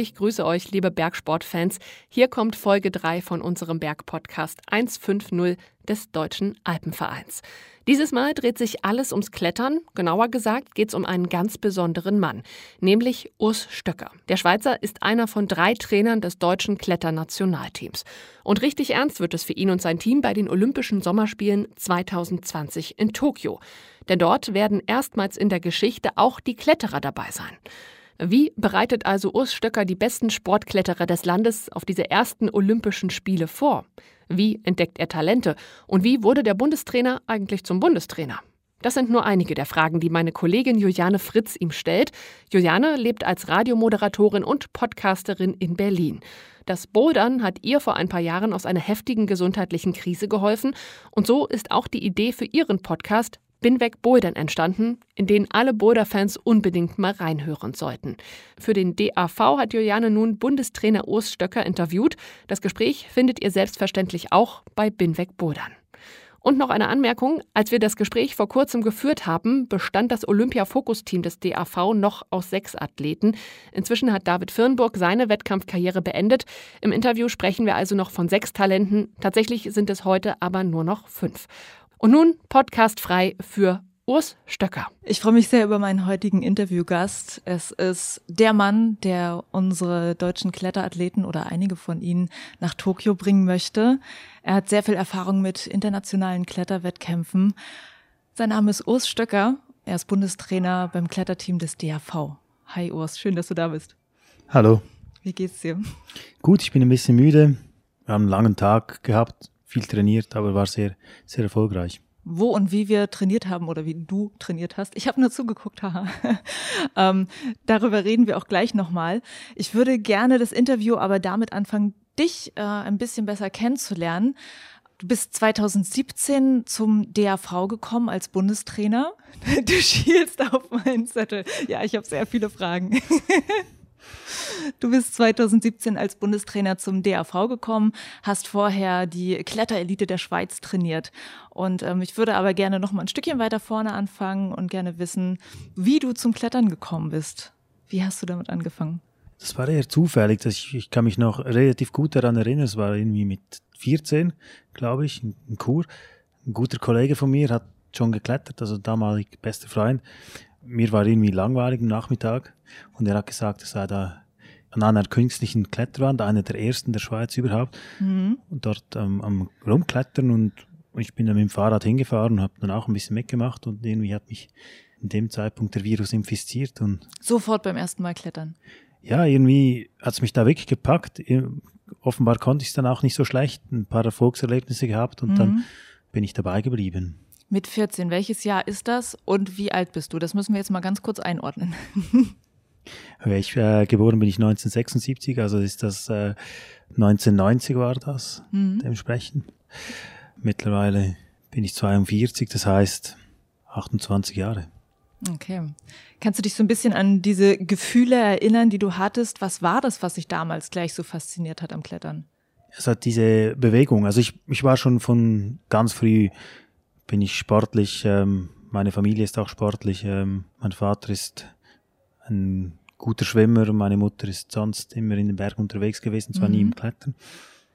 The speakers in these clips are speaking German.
Ich grüße euch, liebe Bergsportfans. Hier kommt Folge 3 von unserem Bergpodcast 150 des Deutschen Alpenvereins. Dieses Mal dreht sich alles ums Klettern. Genauer gesagt geht es um einen ganz besonderen Mann, nämlich Urs Stöcker. Der Schweizer ist einer von drei Trainern des deutschen Kletternationalteams. Und richtig ernst wird es für ihn und sein Team bei den Olympischen Sommerspielen 2020 in Tokio. Denn dort werden erstmals in der Geschichte auch die Kletterer dabei sein. Wie bereitet also Urs Stöcker die besten Sportkletterer des Landes auf diese ersten Olympischen Spiele vor? Wie entdeckt er Talente? Und wie wurde der Bundestrainer eigentlich zum Bundestrainer? Das sind nur einige der Fragen, die meine Kollegin Juliane Fritz ihm stellt. Juliane lebt als Radiomoderatorin und Podcasterin in Berlin. Das Bouldern hat ihr vor ein paar Jahren aus einer heftigen gesundheitlichen Krise geholfen. Und so ist auch die Idee für ihren Podcast bin weg Bouldern entstanden, in denen alle Boulder-Fans unbedingt mal reinhören sollten. Für den DAV hat Juliane nun Bundestrainer Urs Stöcker interviewt. Das Gespräch findet ihr selbstverständlich auch bei Bin weg Bouldern. Und noch eine Anmerkung. Als wir das Gespräch vor kurzem geführt haben, bestand das Olympia-Fokusteam des DAV noch aus sechs Athleten. Inzwischen hat David Firnburg seine Wettkampfkarriere beendet. Im Interview sprechen wir also noch von sechs Talenten. Tatsächlich sind es heute aber nur noch fünf. Und nun Podcast frei für Urs Stöcker. Ich freue mich sehr über meinen heutigen Interviewgast. Es ist der Mann, der unsere deutschen Kletterathleten oder einige von ihnen nach Tokio bringen möchte. Er hat sehr viel Erfahrung mit internationalen Kletterwettkämpfen. Sein Name ist Urs Stöcker. Er ist Bundestrainer beim Kletterteam des DAV. Hi Urs, schön, dass du da bist. Hallo. Wie geht's dir? Gut, ich bin ein bisschen müde. Wir haben einen langen Tag gehabt viel trainiert, aber war sehr, sehr erfolgreich. Wo und wie wir trainiert haben oder wie du trainiert hast. Ich habe nur zugeguckt, haha. ähm, darüber reden wir auch gleich nochmal. Ich würde gerne das Interview aber damit anfangen, dich äh, ein bisschen besser kennenzulernen. Du bist 2017 zum DAV gekommen als Bundestrainer. Du schielst auf meinen Zettel. Ja, ich habe sehr viele Fragen. Du bist 2017 als Bundestrainer zum DAV gekommen, hast vorher die Kletterelite der Schweiz trainiert. Und ähm, ich würde aber gerne noch mal ein Stückchen weiter vorne anfangen und gerne wissen, wie du zum Klettern gekommen bist. Wie hast du damit angefangen? Das war eher zufällig. Ich, ich kann mich noch relativ gut daran erinnern. Es war irgendwie mit 14, glaube ich, in Chur. Ein guter Kollege von mir hat schon geklettert, also damalig bester Freund mir war irgendwie langweilig am Nachmittag und er hat gesagt, er sei da an einer künstlichen Kletterwand, einer der ersten der Schweiz überhaupt, mhm. und dort ähm, am Rumklettern und ich bin dann mit dem Fahrrad hingefahren und habe dann auch ein bisschen mitgemacht und irgendwie hat mich in dem Zeitpunkt der Virus infiziert und sofort beim ersten Mal klettern. Ja, irgendwie hat es mich da wirklich gepackt. Offenbar konnte ich es dann auch nicht so schlecht, ein paar Erfolgserlebnisse gehabt und mhm. dann bin ich dabei geblieben. Mit 14. Welches Jahr ist das und wie alt bist du? Das müssen wir jetzt mal ganz kurz einordnen. ich, äh, geboren bin ich 1976, also ist das äh, 1990 war das mhm. dementsprechend. Mittlerweile bin ich 42, das heißt 28 Jahre. Okay. Kannst du dich so ein bisschen an diese Gefühle erinnern, die du hattest? Was war das, was dich damals gleich so fasziniert hat am Klettern? Es hat diese Bewegung. Also ich, ich war schon von ganz früh bin ich sportlich. Ähm, meine Familie ist auch sportlich. Ähm, mein Vater ist ein guter Schwimmer meine Mutter ist sonst immer in den Bergen unterwegs gewesen, zwar mhm. nie im Klettern.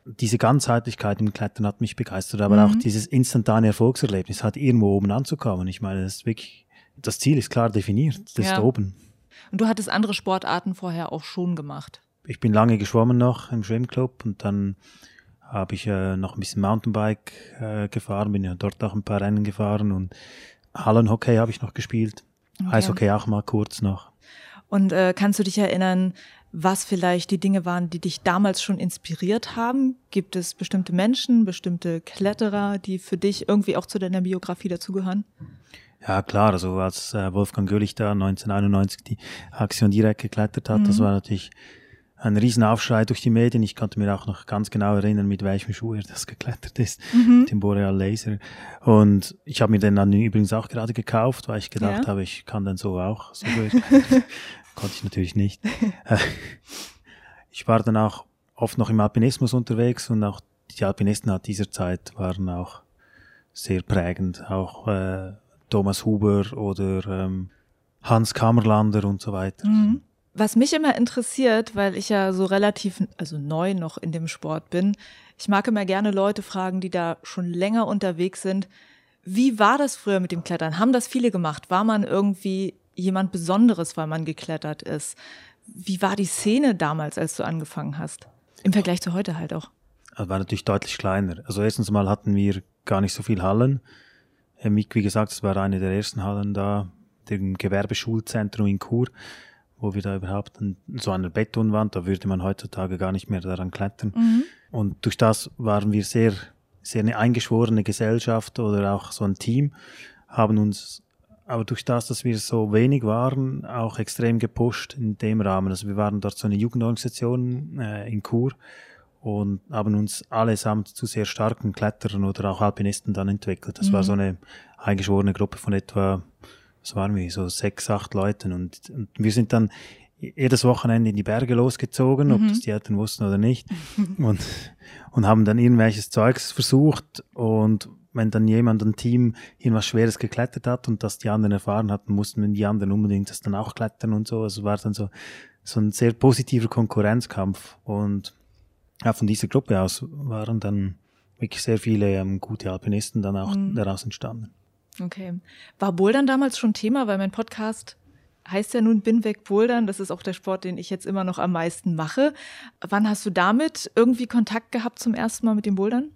Diese Ganzheitlichkeit im Klettern hat mich begeistert, aber mhm. auch dieses instantane Erfolgserlebnis hat irgendwo oben anzukommen. Ich meine, das ist wirklich, das Ziel ist klar definiert, das ja. ist oben. Und du hattest andere Sportarten vorher auch schon gemacht? Ich bin lange geschwommen noch im Schwimmclub und dann habe ich äh, noch ein bisschen Mountainbike äh, gefahren, bin ja dort auch ein paar Rennen gefahren und Hallenhockey habe ich noch gespielt. Okay. Eishockey auch mal kurz noch. Und äh, kannst du dich erinnern, was vielleicht die Dinge waren, die dich damals schon inspiriert haben? Gibt es bestimmte Menschen, bestimmte Kletterer, die für dich irgendwie auch zu deiner Biografie dazugehören? Ja, klar, also als äh, Wolfgang Gölich da 1991 die Axion direkt geklettert hat, mhm. das war natürlich ein Riesenaufschrei durch die Medien. Ich konnte mir auch noch ganz genau erinnern, mit welchem Schuh er das geklettert ist, mhm. mit dem Boreal Laser. Und ich habe mir den dann übrigens auch gerade gekauft, weil ich gedacht ja. habe, ich kann den so auch. So konnte ich natürlich nicht. ich war dann auch oft noch im Alpinismus unterwegs und auch die Alpinisten hat dieser Zeit waren auch sehr prägend. Auch äh, Thomas Huber oder ähm, Hans Kammerlander und so weiter. Mhm. Was mich immer interessiert, weil ich ja so relativ, also neu noch in dem Sport bin, ich mag immer gerne Leute fragen, die da schon länger unterwegs sind. Wie war das früher mit dem Klettern? Haben das viele gemacht? War man irgendwie jemand Besonderes, weil man geklettert ist? Wie war die Szene damals, als du angefangen hast? Im Vergleich zu heute halt auch. Also war natürlich deutlich kleiner. Also erstens mal hatten wir gar nicht so viel Hallen. Wie gesagt, es war eine der ersten Hallen da, dem Gewerbeschulzentrum in Chur, wo wir da überhaupt an so einer Betonwand, da würde man heutzutage gar nicht mehr daran klettern. Mhm. Und durch das waren wir sehr, sehr eine eingeschworene Gesellschaft oder auch so ein Team, haben uns aber durch das, dass wir so wenig waren, auch extrem gepusht in dem Rahmen. Also wir waren dort so eine Jugendorganisation äh, in Chur und haben uns allesamt zu sehr starken Kletterern oder auch Alpinisten dann entwickelt. Das mhm. war so eine eingeschworene Gruppe von etwa, was waren wir, so sechs, acht Leuten und, und wir sind dann jedes Wochenende in die Berge losgezogen, mhm. ob das die Eltern wussten oder nicht und, und haben dann irgendwelches Zeugs versucht und wenn dann jemand ein Team irgendwas Schweres geklettert hat und das die anderen erfahren hatten, mussten die anderen unbedingt das dann auch klettern und so. Also war dann so, so ein sehr positiver Konkurrenzkampf. Und ja, von dieser Gruppe aus waren dann wirklich sehr viele ähm, gute Alpinisten dann auch mhm. daraus entstanden. Okay. War Bouldern damals schon Thema? Weil mein Podcast heißt ja nun Bin weg Bouldern. Das ist auch der Sport, den ich jetzt immer noch am meisten mache. Wann hast du damit irgendwie Kontakt gehabt zum ersten Mal mit dem Bouldern?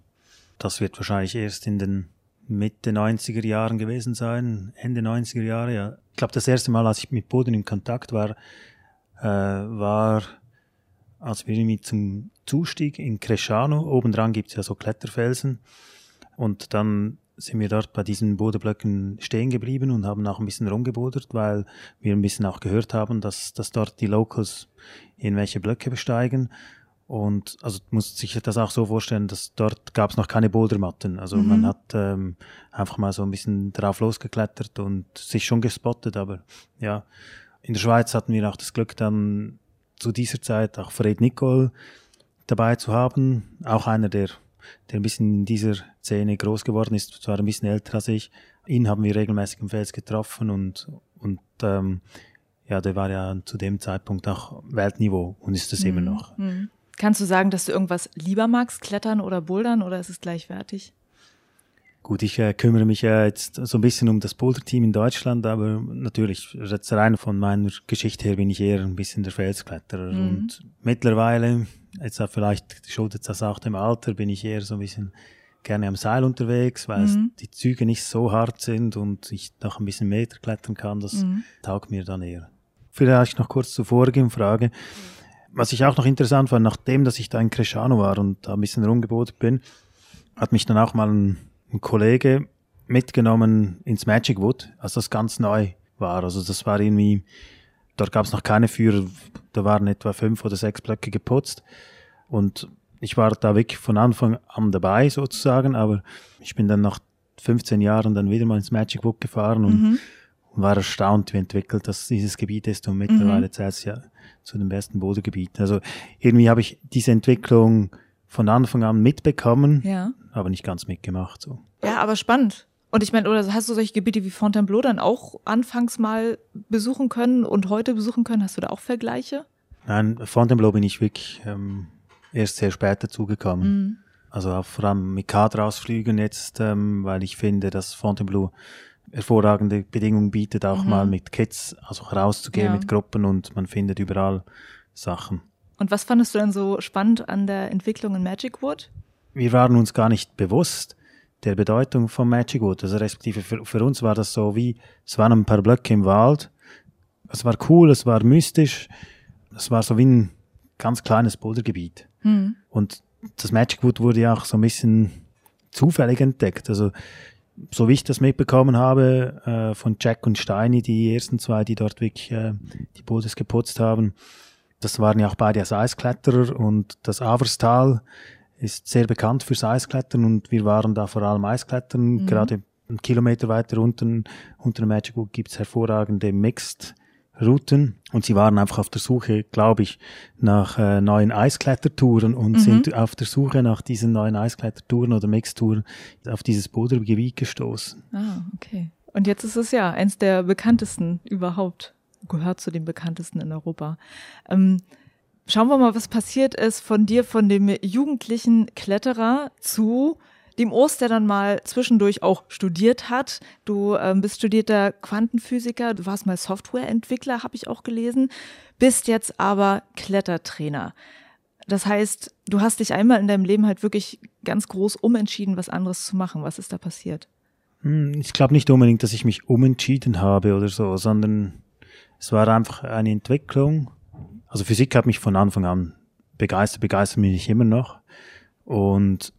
Das wird wahrscheinlich erst in den Mitte 90er Jahren gewesen sein, Ende 90er Jahre, ja. Ich glaube, das erste Mal, als ich mit Boden in Kontakt war, äh, war, als wir mit zum Zustieg in Cresciano, obendran gibt's ja so Kletterfelsen, und dann sind wir dort bei diesen Bodenblöcken stehen geblieben und haben auch ein bisschen rumgebodert, weil wir ein bisschen auch gehört haben, dass, dass dort die Locals irgendwelche Blöcke besteigen. Und also muss sich das auch so vorstellen, dass dort gab es noch keine Bouldermatten. Also mhm. man hat ähm, einfach mal so ein bisschen drauf losgeklettert und sich schon gespottet. Aber ja, in der Schweiz hatten wir auch das Glück, dann zu dieser Zeit auch Fred Nicol dabei zu haben. Auch einer, der, der ein bisschen in dieser Szene groß geworden ist, zwar ein bisschen älter als ich. Ihn haben wir regelmäßig im Fels getroffen und, und ähm, ja, der war ja zu dem Zeitpunkt auch Weltniveau und ist es mhm. immer noch. Mhm. Kannst du sagen, dass du irgendwas lieber magst, klettern oder bouldern oder ist es gleichwertig? Gut, ich äh, kümmere mich ja jetzt so ein bisschen um das Boulder-Team in Deutschland, aber natürlich, jetzt rein von meiner Geschichte her bin ich eher ein bisschen der Felskletterer. Mhm. Und mittlerweile, jetzt auch vielleicht schuldet das auch dem Alter, bin ich eher so ein bisschen gerne am Seil unterwegs, weil mhm. die Züge nicht so hart sind und ich noch ein bisschen Meter klettern kann. Das mhm. taugt mir dann eher. Vielleicht noch kurz zur vorigen Frage. Was ich auch noch interessant fand, nachdem, dass ich da in Cresciano war und da ein bisschen rumgeboten bin, hat mich dann auch mal ein, ein Kollege mitgenommen ins Magic Wood, als das ganz neu war. Also das war irgendwie, dort gab es noch keine Führer, da waren etwa fünf oder sechs Blöcke geputzt und ich war da wirklich von Anfang an dabei sozusagen, aber ich bin dann nach 15 Jahren dann wieder mal ins Magic Wood gefahren und mhm und war erstaunt, wie entwickelt das dieses Gebiet ist und mittlerweile mhm. zählt es ja zu den besten Bodengebieten. Also irgendwie habe ich diese Entwicklung von Anfang an mitbekommen, ja. aber nicht ganz mitgemacht. So. Ja, aber spannend. Und ich meine, oder hast du solche Gebiete wie Fontainebleau dann auch anfangs mal besuchen können und heute besuchen können? Hast du da auch Vergleiche? Nein, Fontainebleau bin ich wirklich ähm, erst sehr spät dazugekommen. Mhm. Also auch vor allem mit Kaderausflügen jetzt, ähm, weil ich finde, dass Fontainebleau hervorragende Bedingungen bietet, auch mhm. mal mit Kids, also rauszugehen ja. mit Gruppen und man findet überall Sachen. Und was fandest du denn so spannend an der Entwicklung in Magic Wood? Wir waren uns gar nicht bewusst der Bedeutung von Magic Wood. Also respektive für, für uns war das so wie, es waren ein paar Blöcke im Wald. Es war cool, es war mystisch. Es war so wie ein ganz kleines Bouldergebiet. Mhm. Und das Magic Wood wurde ja auch so ein bisschen zufällig entdeckt. Also so wie ich das mitbekommen habe, äh, von Jack und Steini, die ersten zwei, die dort wirklich äh, die Bootes geputzt haben, das waren ja auch beide als Eiskletterer und das Averstal ist sehr bekannt fürs Eisklettern und wir waren da vor allem Eisklettern. Mhm. Gerade einen Kilometer weiter unten, unter dem Magic Wood gibt's hervorragende Mixed Routen und sie waren einfach auf der Suche, glaube ich, nach äh, neuen Eisklettertouren und mhm. sind auf der Suche nach diesen neuen Eisklettertouren oder Mixtouren auf dieses Bodergebiet gestoßen. Ah, okay. Und jetzt ist es ja eins der bekanntesten überhaupt, gehört zu den bekanntesten in Europa. Ähm, schauen wir mal, was passiert ist von dir, von dem jugendlichen Kletterer zu dem Ost, der dann mal zwischendurch auch studiert hat. Du ähm, bist studierter Quantenphysiker, du warst mal Softwareentwickler, habe ich auch gelesen, bist jetzt aber Klettertrainer. Das heißt, du hast dich einmal in deinem Leben halt wirklich ganz groß umentschieden, was anderes zu machen. Was ist da passiert? Hm, ich glaube nicht unbedingt, dass ich mich umentschieden habe oder so, sondern es war einfach eine Entwicklung. Also Physik hat mich von Anfang an begeistert, begeistert mich immer noch. Und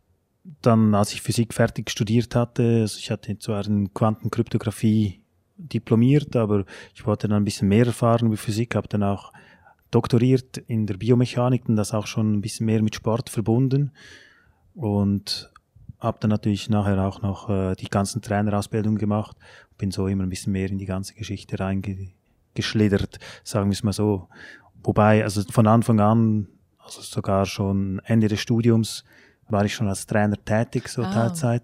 dann, als ich Physik fertig studiert hatte, also ich hatte zwar in Quantenkryptographie diplomiert, aber ich wollte dann ein bisschen mehr erfahren über Physik, habe dann auch doktoriert in der Biomechanik und das auch schon ein bisschen mehr mit Sport verbunden und habe dann natürlich nachher auch noch äh, die ganzen Trainerausbildungen gemacht, bin so immer ein bisschen mehr in die ganze Geschichte reingeschlittert, sagen wir es mal so. Wobei, also von Anfang an, also sogar schon Ende des Studiums, war ich schon als Trainer tätig, so ah. Teilzeit.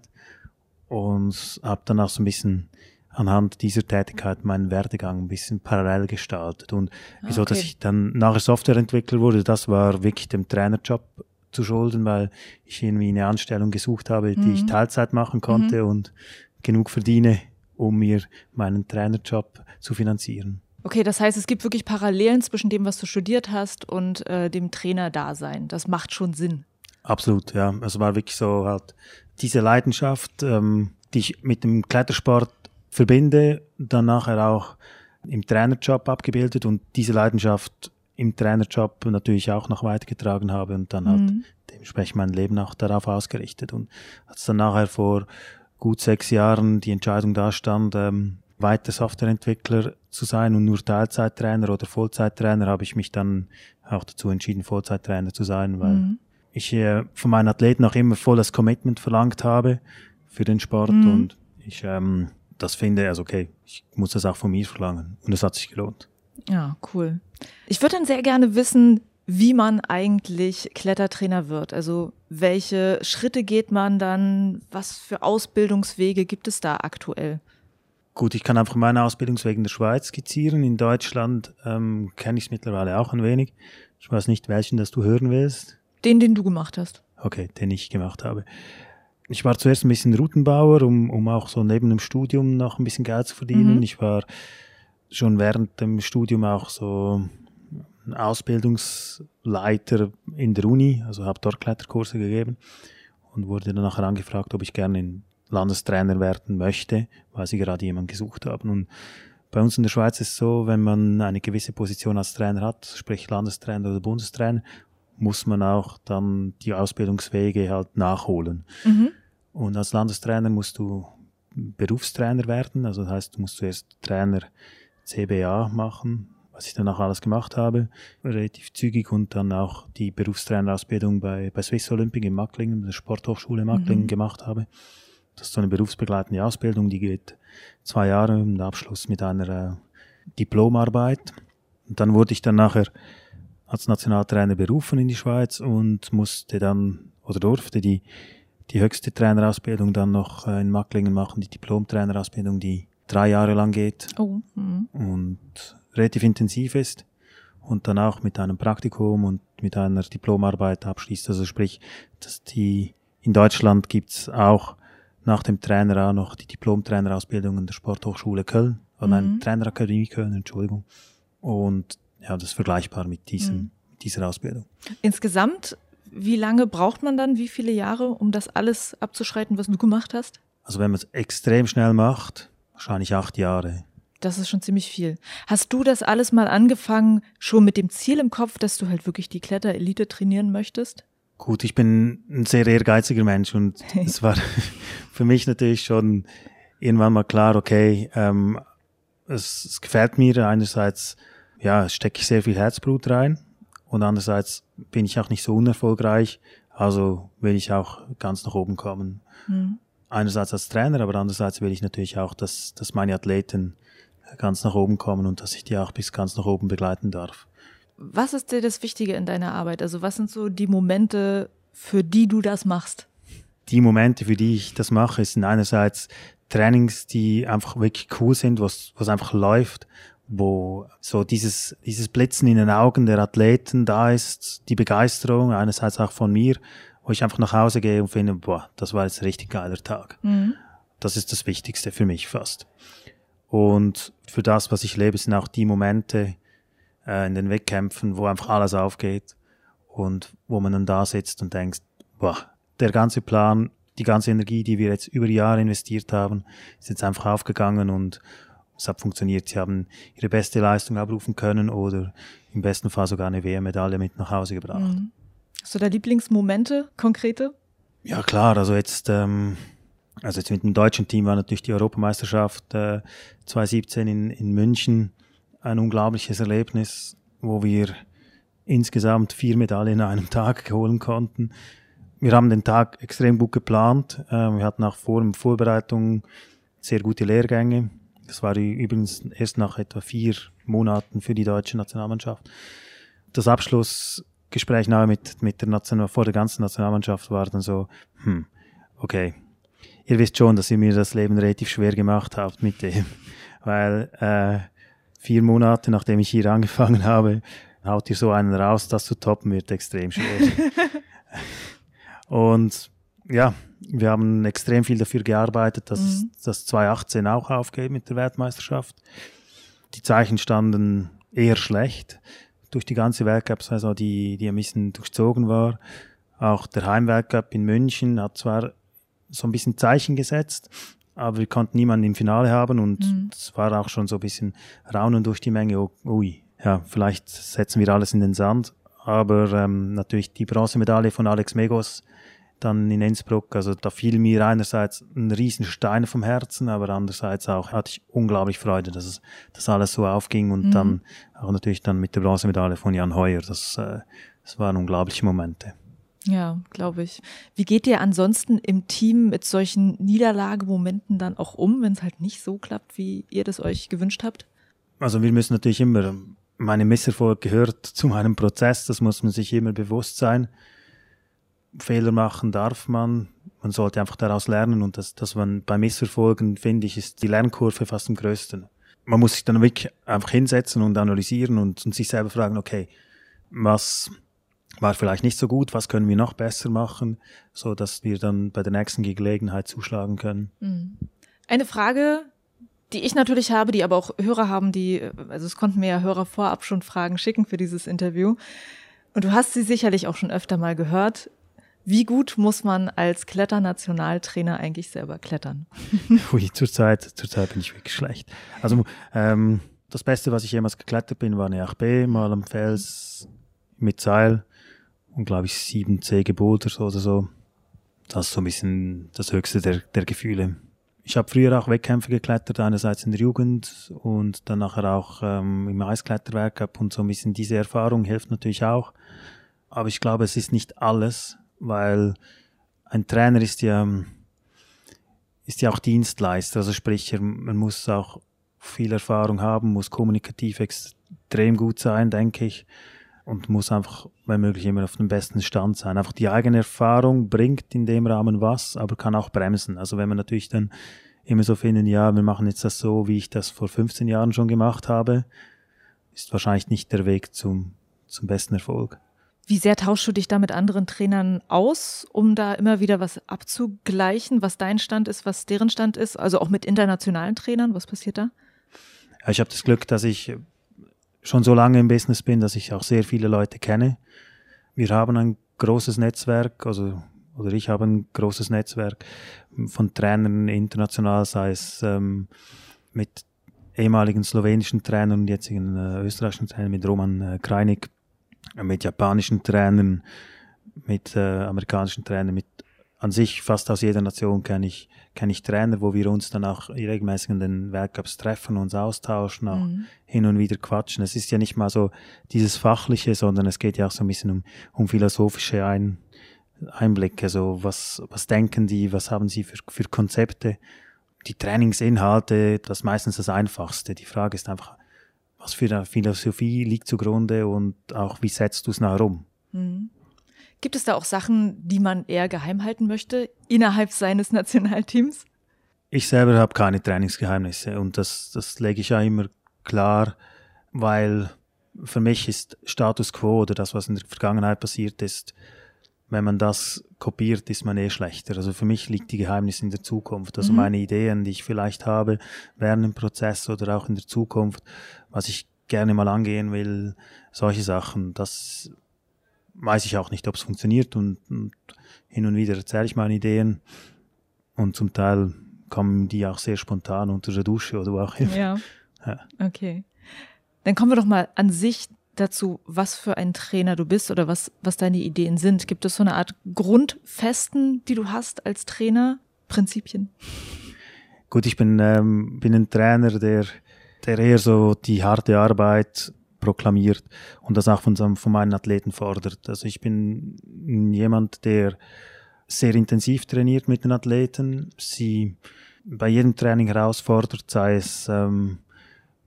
Und habe dann auch so ein bisschen anhand dieser Tätigkeit meinen Werdegang ein bisschen parallel gestaltet. Und wieso, okay. dass ich dann nachher Softwareentwickler wurde, das war wirklich dem Trainerjob zu schulden, weil ich irgendwie eine Anstellung gesucht habe, die mhm. ich Teilzeit machen konnte mhm. und genug verdiene, um mir meinen Trainerjob zu finanzieren. Okay, das heißt, es gibt wirklich Parallelen zwischen dem, was du studiert hast und äh, dem Trainerdasein. Das macht schon Sinn. Absolut, ja. Also war wirklich so halt diese Leidenschaft, ähm, die ich mit dem Klettersport verbinde, dann nachher auch im Trainerjob abgebildet und diese Leidenschaft im Trainerjob natürlich auch noch weitergetragen habe und dann halt mhm. dementsprechend mein Leben auch darauf ausgerichtet. Und als dann nachher vor gut sechs Jahren die Entscheidung da stand, ähm, weiter Softwareentwickler zu sein und nur Teilzeittrainer oder Vollzeittrainer, habe ich mich dann auch dazu entschieden, Vollzeittrainer zu sein, weil mhm ich äh, von meinen Athleten auch immer voll das Commitment verlangt habe für den Sport mhm. und ich ähm, das finde, also okay, ich muss das auch von mir verlangen und es hat sich gelohnt. Ja, cool. Ich würde dann sehr gerne wissen, wie man eigentlich Klettertrainer wird. Also welche Schritte geht man dann? Was für Ausbildungswege gibt es da aktuell? Gut, ich kann einfach meine Ausbildungswege in der Schweiz skizzieren. In Deutschland ähm, kenne ich es mittlerweile auch ein wenig. Ich weiß nicht, welchen das du hören willst. Den, den du gemacht hast. Okay, den ich gemacht habe. Ich war zuerst ein bisschen Routenbauer, um, um auch so neben dem Studium noch ein bisschen Geld zu verdienen. Mhm. Ich war schon während dem Studium auch so ein Ausbildungsleiter in der Uni, also habe dort Kletterkurse gegeben und wurde dann nachher angefragt, ob ich gerne in Landestrainer werden möchte, weil sie gerade jemanden gesucht haben. Und bei uns in der Schweiz ist es so, wenn man eine gewisse Position als Trainer hat, sprich Landestrainer oder Bundestrainer, muss man auch dann die Ausbildungswege halt nachholen. Mhm. Und als Landestrainer musst du Berufstrainer werden, also das heißt, du musst zuerst Trainer CBA machen, was ich dann auch alles gemacht habe, relativ zügig und dann auch die Berufstrainerausbildung bei, bei Swiss Olympic in Macklingen, der Sporthochschule Macklingen mhm. gemacht habe. Das ist so eine berufsbegleitende Ausbildung, die geht zwei Jahre im Abschluss mit einer äh, Diplomarbeit. Und dann wurde ich dann nachher als Nationaltrainer berufen in die Schweiz und musste dann oder durfte die, die höchste Trainerausbildung dann noch äh, in Macklingen machen, die Diplom-Trainerausbildung, die drei Jahre lang geht oh. mhm. und relativ intensiv ist und dann auch mit einem Praktikum und mit einer Diplomarbeit abschließt. Also sprich, dass die in Deutschland gibt's auch nach dem Trainer auch noch die Diplom-Trainerausbildung in der Sporthochschule Köln, oder mhm. Trainerakademie Köln, Entschuldigung. Und ja, das ist vergleichbar mit diesem, mhm. dieser Ausbildung. Insgesamt, wie lange braucht man dann, wie viele Jahre, um das alles abzuschreiten, was du gemacht hast? Also wenn man es extrem schnell macht, wahrscheinlich acht Jahre. Das ist schon ziemlich viel. Hast du das alles mal angefangen, schon mit dem Ziel im Kopf, dass du halt wirklich die Kletterelite trainieren möchtest? Gut, ich bin ein sehr ehrgeiziger Mensch und es war für mich natürlich schon irgendwann mal klar, okay, ähm, es, es gefällt mir einerseits ja, stecke ich sehr viel Herzblut rein und andererseits bin ich auch nicht so unerfolgreich, also will ich auch ganz nach oben kommen. Mhm. Einerseits als Trainer, aber andererseits will ich natürlich auch, dass, dass meine Athleten ganz nach oben kommen und dass ich die auch bis ganz nach oben begleiten darf. Was ist dir das Wichtige in deiner Arbeit? Also was sind so die Momente, für die du das machst? Die Momente, für die ich das mache, sind einerseits Trainings, die einfach wirklich cool sind, was, was einfach läuft, wo so dieses, dieses Blitzen in den Augen der Athleten da ist, die Begeisterung, einerseits auch von mir, wo ich einfach nach Hause gehe und finde, boah, das war jetzt ein richtig geiler Tag. Mhm. Das ist das Wichtigste für mich fast. Und für das, was ich lebe, sind auch die Momente äh, in den Wettkämpfen, wo einfach alles aufgeht und wo man dann da sitzt und denkt, boah, der ganze Plan, die ganze Energie, die wir jetzt über die Jahre investiert haben, ist jetzt einfach aufgegangen und es hat funktioniert. Sie haben ihre beste Leistung abrufen können oder im besten Fall sogar eine WM-Medaille mit nach Hause gebracht. Mhm. Hast du da Lieblingsmomente, konkrete? Ja klar, also jetzt, ähm, also jetzt mit dem deutschen Team war natürlich die Europameisterschaft äh, 2017 in, in München ein unglaubliches Erlebnis, wo wir insgesamt vier Medaillen in einem Tag holen konnten. Wir haben den Tag extrem gut geplant. Äh, wir hatten auch vor der Vorbereitung sehr gute Lehrgänge. Das war übrigens erst nach etwa vier Monaten für die deutsche Nationalmannschaft. Das Abschlussgespräch nahe mit, mit der National vor der ganzen Nationalmannschaft war dann so, hm, okay, ihr wisst schon, dass ihr mir das Leben relativ schwer gemacht habt mit dem, weil äh, vier Monate nachdem ich hier angefangen habe, haut ihr so einen raus, das zu toppen wird extrem schwer. Und ja, wir haben extrem viel dafür gearbeitet, dass mhm. das 2018 auch aufgeht mit der Weltmeisterschaft. Die Zeichen standen eher schlecht durch die ganze Weltcup-Saison, die, die ein bisschen durchzogen war. Auch der Heimweltcup in München hat zwar so ein bisschen Zeichen gesetzt, aber wir konnten niemanden im Finale haben und mhm. es war auch schon so ein bisschen Raunen durch die Menge. Oh, ui, ja, vielleicht setzen wir alles in den Sand. Aber ähm, natürlich die Bronzemedaille von Alex Megos dann in Innsbruck. Also da fiel mir einerseits ein riesen Stein vom Herzen, aber andererseits auch hatte ich unglaublich Freude, dass es, dass alles so aufging und mhm. dann auch natürlich dann mit der Bronzemedaille von Jan Heuer. Das, äh, das waren unglaubliche Momente. Ja, glaube ich. Wie geht ihr ansonsten im Team mit solchen Niederlagemomenten dann auch um, wenn es halt nicht so klappt, wie ihr das euch gewünscht habt? Also wir müssen natürlich immer, meine Misserfolg gehört zu meinem Prozess, das muss man sich immer bewusst sein. Fehler machen darf man. Man sollte einfach daraus lernen und das, dass man bei Misserfolgen, finde ich, ist die Lernkurve fast am größten. Man muss sich dann wirklich einfach hinsetzen und analysieren und, und sich selber fragen, okay, was war vielleicht nicht so gut, was können wir noch besser machen, so dass wir dann bei der nächsten Gelegenheit zuschlagen können. Mhm. Eine Frage, die ich natürlich habe, die aber auch Hörer haben, die, also es konnten mir ja Hörer vorab schon Fragen schicken für dieses Interview. Und du hast sie sicherlich auch schon öfter mal gehört. Wie gut muss man als Kletternationaltrainer eigentlich selber klettern? Ui, zurzeit, zurzeit bin ich wirklich schlecht. Also ähm, das Beste, was ich jemals geklettert bin, war eine 8B, mal am Fels mit Seil und glaube ich 7C gebouldert oder so. Das ist so ein bisschen das Höchste der, der Gefühle. Ich habe früher auch Wettkämpfe geklettert, einerseits in der Jugend und dann nachher auch ähm, im Eiskletterwerk und so ein bisschen diese Erfahrung hilft natürlich auch. Aber ich glaube, es ist nicht alles, weil ein Trainer ist ja, ist ja auch Dienstleister, also sprich, man muss auch viel Erfahrung haben, muss kommunikativ extrem gut sein, denke ich, und muss einfach, wenn möglich, immer auf dem besten Stand sein. Einfach die eigene Erfahrung bringt in dem Rahmen was, aber kann auch bremsen. Also wenn man natürlich dann immer so finden, ja, wir machen jetzt das so, wie ich das vor 15 Jahren schon gemacht habe, ist wahrscheinlich nicht der Weg zum, zum besten Erfolg. Wie sehr tauschst du dich da mit anderen Trainern aus, um da immer wieder was abzugleichen, was dein Stand ist, was deren Stand ist? Also auch mit internationalen Trainern, was passiert da? Ja, ich habe das Glück, dass ich schon so lange im Business bin, dass ich auch sehr viele Leute kenne. Wir haben ein großes Netzwerk, also oder ich habe ein großes Netzwerk von Trainern international, sei es ähm, mit ehemaligen slowenischen Trainern und jetzigen äh, österreichischen Trainern, mit Roman äh, Kreinig mit japanischen Trainern, mit äh, amerikanischen Trainern, mit an sich fast aus jeder Nation kenne ich, kenne ich Trainer, wo wir uns dann auch regelmäßig in den Weltcups treffen, uns austauschen, auch mhm. hin und wieder quatschen. Es ist ja nicht mal so dieses Fachliche, sondern es geht ja auch so ein bisschen um, um philosophische Ein, Einblicke. So, was, was denken die, was haben sie für, für Konzepte? die Trainingsinhalte, das ist meistens das Einfachste. Die Frage ist einfach, was für eine Philosophie liegt zugrunde und auch wie setzt du es nachher um? Mhm. Gibt es da auch Sachen, die man eher geheim halten möchte innerhalb seines Nationalteams? Ich selber habe keine Trainingsgeheimnisse und das, das lege ich ja immer klar, weil für mich ist Status quo oder das, was in der Vergangenheit passiert ist, wenn man das kopiert, ist man eh schlechter. Also für mich liegt die Geheimnis in der Zukunft. Also mhm. meine Ideen, die ich vielleicht habe während dem Prozess oder auch in der Zukunft, was ich gerne mal angehen will, solche Sachen, das weiß ich auch nicht, ob es funktioniert und, und hin und wieder erzähle ich meine Ideen und zum Teil kommen die auch sehr spontan unter der Dusche oder wo auch immer. Ja. ja. Okay. Dann kommen wir doch mal an sich dazu, was für ein Trainer du bist oder was, was deine Ideen sind. Gibt es so eine Art Grundfesten, die du hast als Trainer? Prinzipien? Gut, ich bin, ähm, bin ein Trainer, der, der eher so die harte Arbeit proklamiert und das auch von, von meinen Athleten fordert. Also ich bin jemand, der sehr intensiv trainiert mit den Athleten, sie bei jedem Training herausfordert, sei es ähm,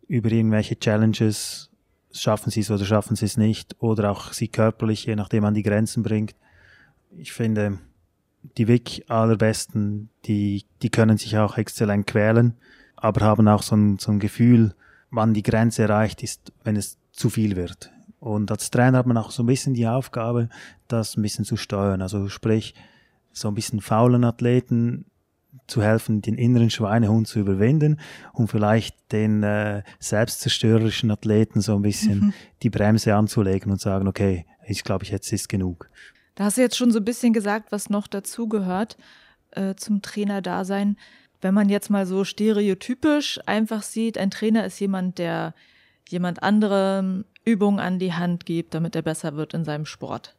über irgendwelche Challenges, schaffen sie es oder schaffen sie es nicht, oder auch sie körperlich, je nachdem an die Grenzen bringt. Ich finde, die wirklich allerbesten, die, die können sich auch exzellent quälen, aber haben auch so ein, so ein Gefühl, wann die Grenze erreicht ist, wenn es zu viel wird. Und als Trainer hat man auch so ein bisschen die Aufgabe, das ein bisschen zu steuern. Also sprich, so ein bisschen faulen Athleten zu helfen, den inneren Schweinehund zu überwinden und vielleicht den äh, selbstzerstörerischen Athleten so ein bisschen mhm. die Bremse anzulegen und sagen, okay, ich glaube, jetzt ist genug. Da hast du jetzt schon so ein bisschen gesagt, was noch dazugehört äh, zum Trainerdasein. Wenn man jetzt mal so stereotypisch einfach sieht, ein Trainer ist jemand, der jemand anderem Übungen an die Hand gibt, damit er besser wird in seinem Sport.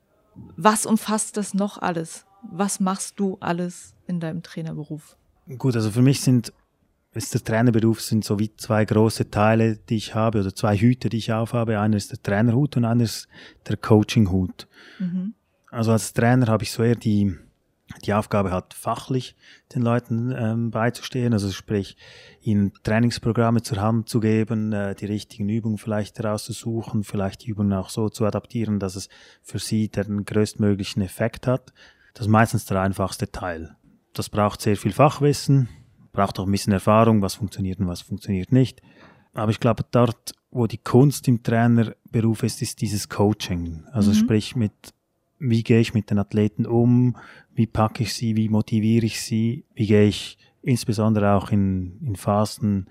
Was umfasst das noch alles? Was machst du alles in deinem Trainerberuf? Gut, also für mich sind ist der Trainerberuf sind so wie zwei große Teile, die ich habe oder zwei Hüte, die ich aufhabe. Einer ist der Trainerhut und einer ist der Coachinghut. Mhm. Also als Trainer habe ich so eher die die Aufgabe hat, fachlich den Leuten ähm, beizustehen, also sprich, ihnen Trainingsprogramme zur Hand zu geben, äh, die richtigen Übungen vielleicht herauszusuchen, vielleicht die Übungen auch so zu adaptieren, dass es für sie den größtmöglichen Effekt hat. Das ist meistens der einfachste Teil. Das braucht sehr viel Fachwissen, braucht auch ein bisschen Erfahrung, was funktioniert und was funktioniert nicht. Aber ich glaube, dort, wo die Kunst im Trainerberuf ist, ist dieses Coaching. Also mhm. sprich mit, wie gehe ich mit den Athleten um, wie packe ich sie, wie motiviere ich sie, wie gehe ich insbesondere auch in, in Phasen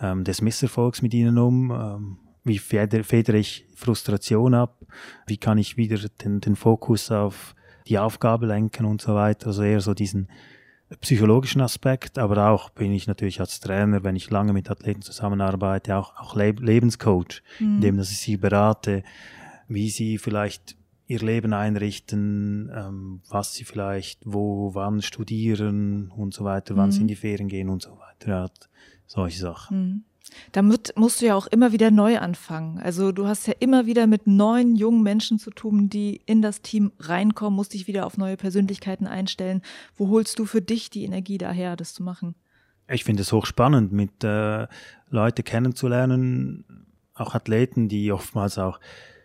ähm, des Misserfolgs mit ihnen um, ähm, wie federe, federe ich Frustration ab, wie kann ich wieder den, den Fokus auf die Aufgabe lenken und so weiter. Also eher so diesen psychologischen Aspekt, aber auch bin ich natürlich als Trainer, wenn ich lange mit Athleten zusammenarbeite, auch, auch Lebenscoach, mhm. indem dass ich sie berate, wie sie vielleicht ihr Leben einrichten, ähm, was sie vielleicht wo, wann studieren und so weiter, wann mhm. sie in die Ferien gehen und so weiter. Ja, solche Sachen. Mhm. Damit musst du ja auch immer wieder neu anfangen. Also du hast ja immer wieder mit neuen jungen Menschen zu tun, die in das Team reinkommen, musst dich wieder auf neue Persönlichkeiten einstellen. Wo holst du für dich die Energie daher, das zu machen? Ich finde es hochspannend, mit äh, Leute kennenzulernen, auch Athleten, die oftmals auch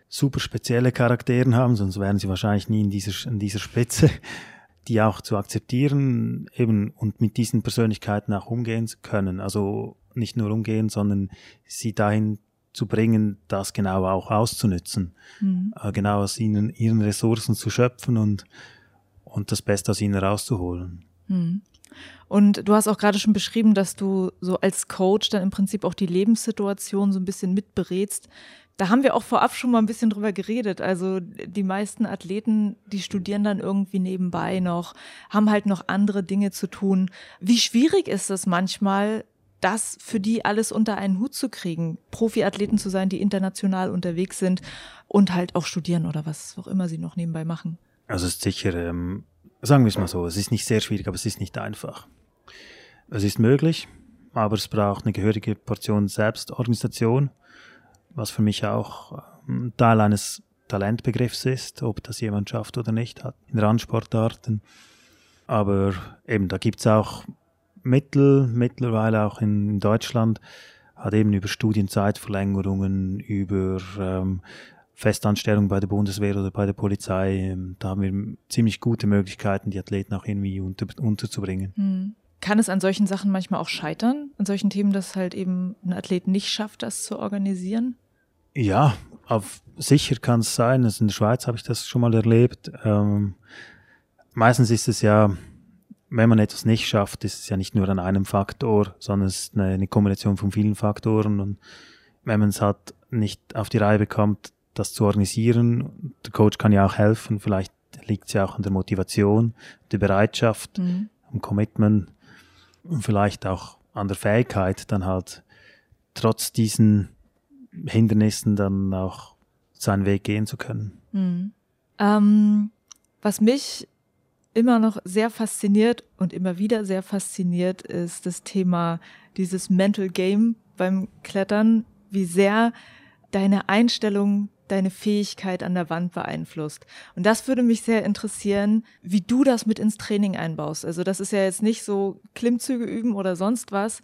super spezielle Charakteren haben, sonst wären sie wahrscheinlich nie in dieser, in dieser Spitze, die auch zu akzeptieren eben und mit diesen Persönlichkeiten auch umgehen zu können. Also nicht nur umgehen, sondern sie dahin zu bringen, das genau auch auszunützen, mhm. äh, genau aus ihnen, ihren Ressourcen zu schöpfen und, und das Beste aus ihnen rauszuholen. Mhm. Und du hast auch gerade schon beschrieben, dass du so als Coach dann im Prinzip auch die Lebenssituation so ein bisschen mitberätst. Da haben wir auch vorab schon mal ein bisschen drüber geredet. Also die meisten Athleten, die studieren dann irgendwie nebenbei noch, haben halt noch andere Dinge zu tun. Wie schwierig ist es manchmal, das für die alles unter einen Hut zu kriegen, Profiathleten zu sein, die international unterwegs sind und halt auch studieren oder was auch immer sie noch nebenbei machen? Also es ist sicher, ähm, sagen wir es mal so, es ist nicht sehr schwierig, aber es ist nicht einfach. Es ist möglich, aber es braucht eine gehörige Portion Selbstorganisation was für mich auch ähm, Teil eines Talentbegriffs ist, ob das jemand schafft oder nicht, hat in Randsportarten. Aber eben, da gibt es auch Mittel, mittlerweile auch in Deutschland, hat eben über Studienzeitverlängerungen, über ähm, Festanstellung bei der Bundeswehr oder bei der Polizei, ähm, da haben wir ziemlich gute Möglichkeiten, die Athleten auch irgendwie unter, unterzubringen. Hm. Kann es an solchen Sachen manchmal auch scheitern, an solchen Themen, dass halt eben ein Athlet nicht schafft, das zu organisieren? Ja, auf sicher kann es sein. Also in der Schweiz habe ich das schon mal erlebt. Ähm, meistens ist es ja, wenn man etwas nicht schafft, ist es ja nicht nur an einem Faktor, sondern es ist eine, eine Kombination von vielen Faktoren. Und wenn man es halt nicht auf die Reihe bekommt, das zu organisieren. Der Coach kann ja auch helfen, vielleicht liegt es ja auch an der Motivation, der Bereitschaft, mhm. am Commitment und vielleicht auch an der Fähigkeit, dann halt trotz diesen Hindernissen dann auch seinen Weg gehen zu können. Mhm. Ähm, was mich immer noch sehr fasziniert und immer wieder sehr fasziniert, ist das Thema dieses Mental Game beim Klettern, wie sehr deine Einstellung deine Fähigkeit an der Wand beeinflusst. Und das würde mich sehr interessieren, wie du das mit ins Training einbaust. Also das ist ja jetzt nicht so Klimmzüge üben oder sonst was,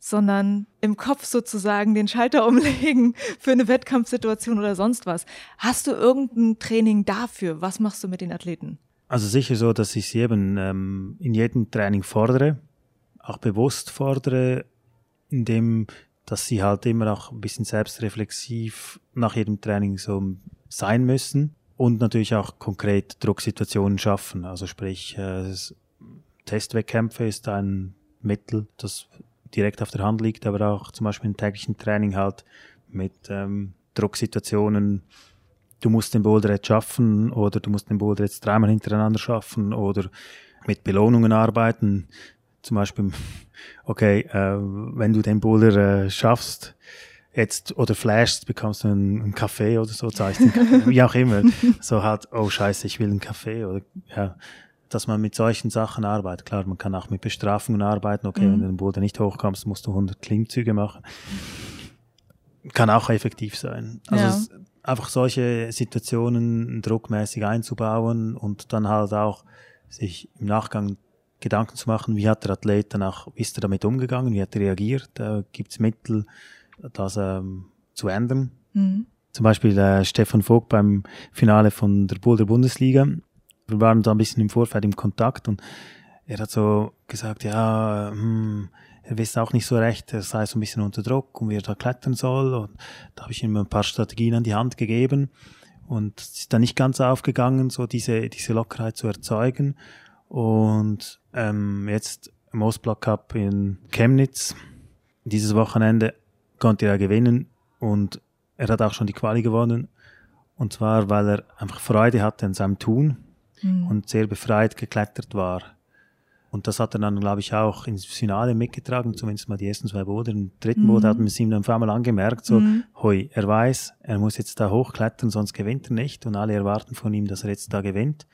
sondern im Kopf sozusagen den Schalter umlegen für eine Wettkampfsituation oder sonst was. Hast du irgendein Training dafür? Was machst du mit den Athleten? Also sicher so, dass ich sie eben ähm, in jedem Training fordere, auch bewusst fordere, indem dass sie halt immer auch ein bisschen selbstreflexiv nach jedem Training so sein müssen und natürlich auch konkret Drucksituationen schaffen. Also sprich, äh, Testwettkämpfe ist ein Mittel, das direkt auf der Hand liegt, aber auch zum Beispiel im täglichen Training halt mit ähm, Drucksituationen. Du musst den Boulder jetzt schaffen oder du musst den Boulder jetzt dreimal hintereinander schaffen oder mit Belohnungen arbeiten zum Beispiel, okay, äh, wenn du den Boulder äh, schaffst, jetzt oder flashst, bekommst du einen, einen Kaffee oder so, zahlst wie auch immer. So halt, oh scheiße, ich will einen Kaffee oder ja, dass man mit solchen Sachen arbeitet. Klar, man kann auch mit Bestrafungen arbeiten. Okay, mhm. wenn du den Boulder nicht hochkommst, musst du 100 Klimmzüge machen. Kann auch effektiv sein. Also ja. einfach solche Situationen druckmäßig einzubauen und dann halt auch sich im Nachgang Gedanken zu machen, wie hat der Athlet danach, wie ist er damit umgegangen, wie hat er reagiert, äh, gibt es Mittel, das ähm, zu ändern. Mhm. Zum Beispiel äh, Stefan Vogt beim Finale von der Boulder Bundesliga. Wir waren da ein bisschen im Vorfeld im Kontakt und er hat so gesagt, ja, hm, er wisse auch nicht so recht, er sei so ein bisschen unter Druck und wie er da klettern soll. Und da habe ich ihm ein paar Strategien an die Hand gegeben und es ist dann nicht ganz aufgegangen, so diese, diese Lockerheit zu erzeugen. Und ähm, jetzt im Ostblock Cup in Chemnitz. Dieses Wochenende konnte er gewinnen und er hat auch schon die Quali gewonnen. Und zwar, weil er einfach Freude hatte an seinem Tun mhm. und sehr befreit geklettert war. Und das hat er dann, glaube ich, auch ins Finale mitgetragen, zumindest mal die ersten zwei Boote. Im dritten mhm. Boot hat man es ihm dann auf einmal angemerkt, so, mhm. hoi, er weiß, er muss jetzt da hochklettern, sonst gewinnt er nicht. Und alle erwarten von ihm, dass er jetzt da gewinnt.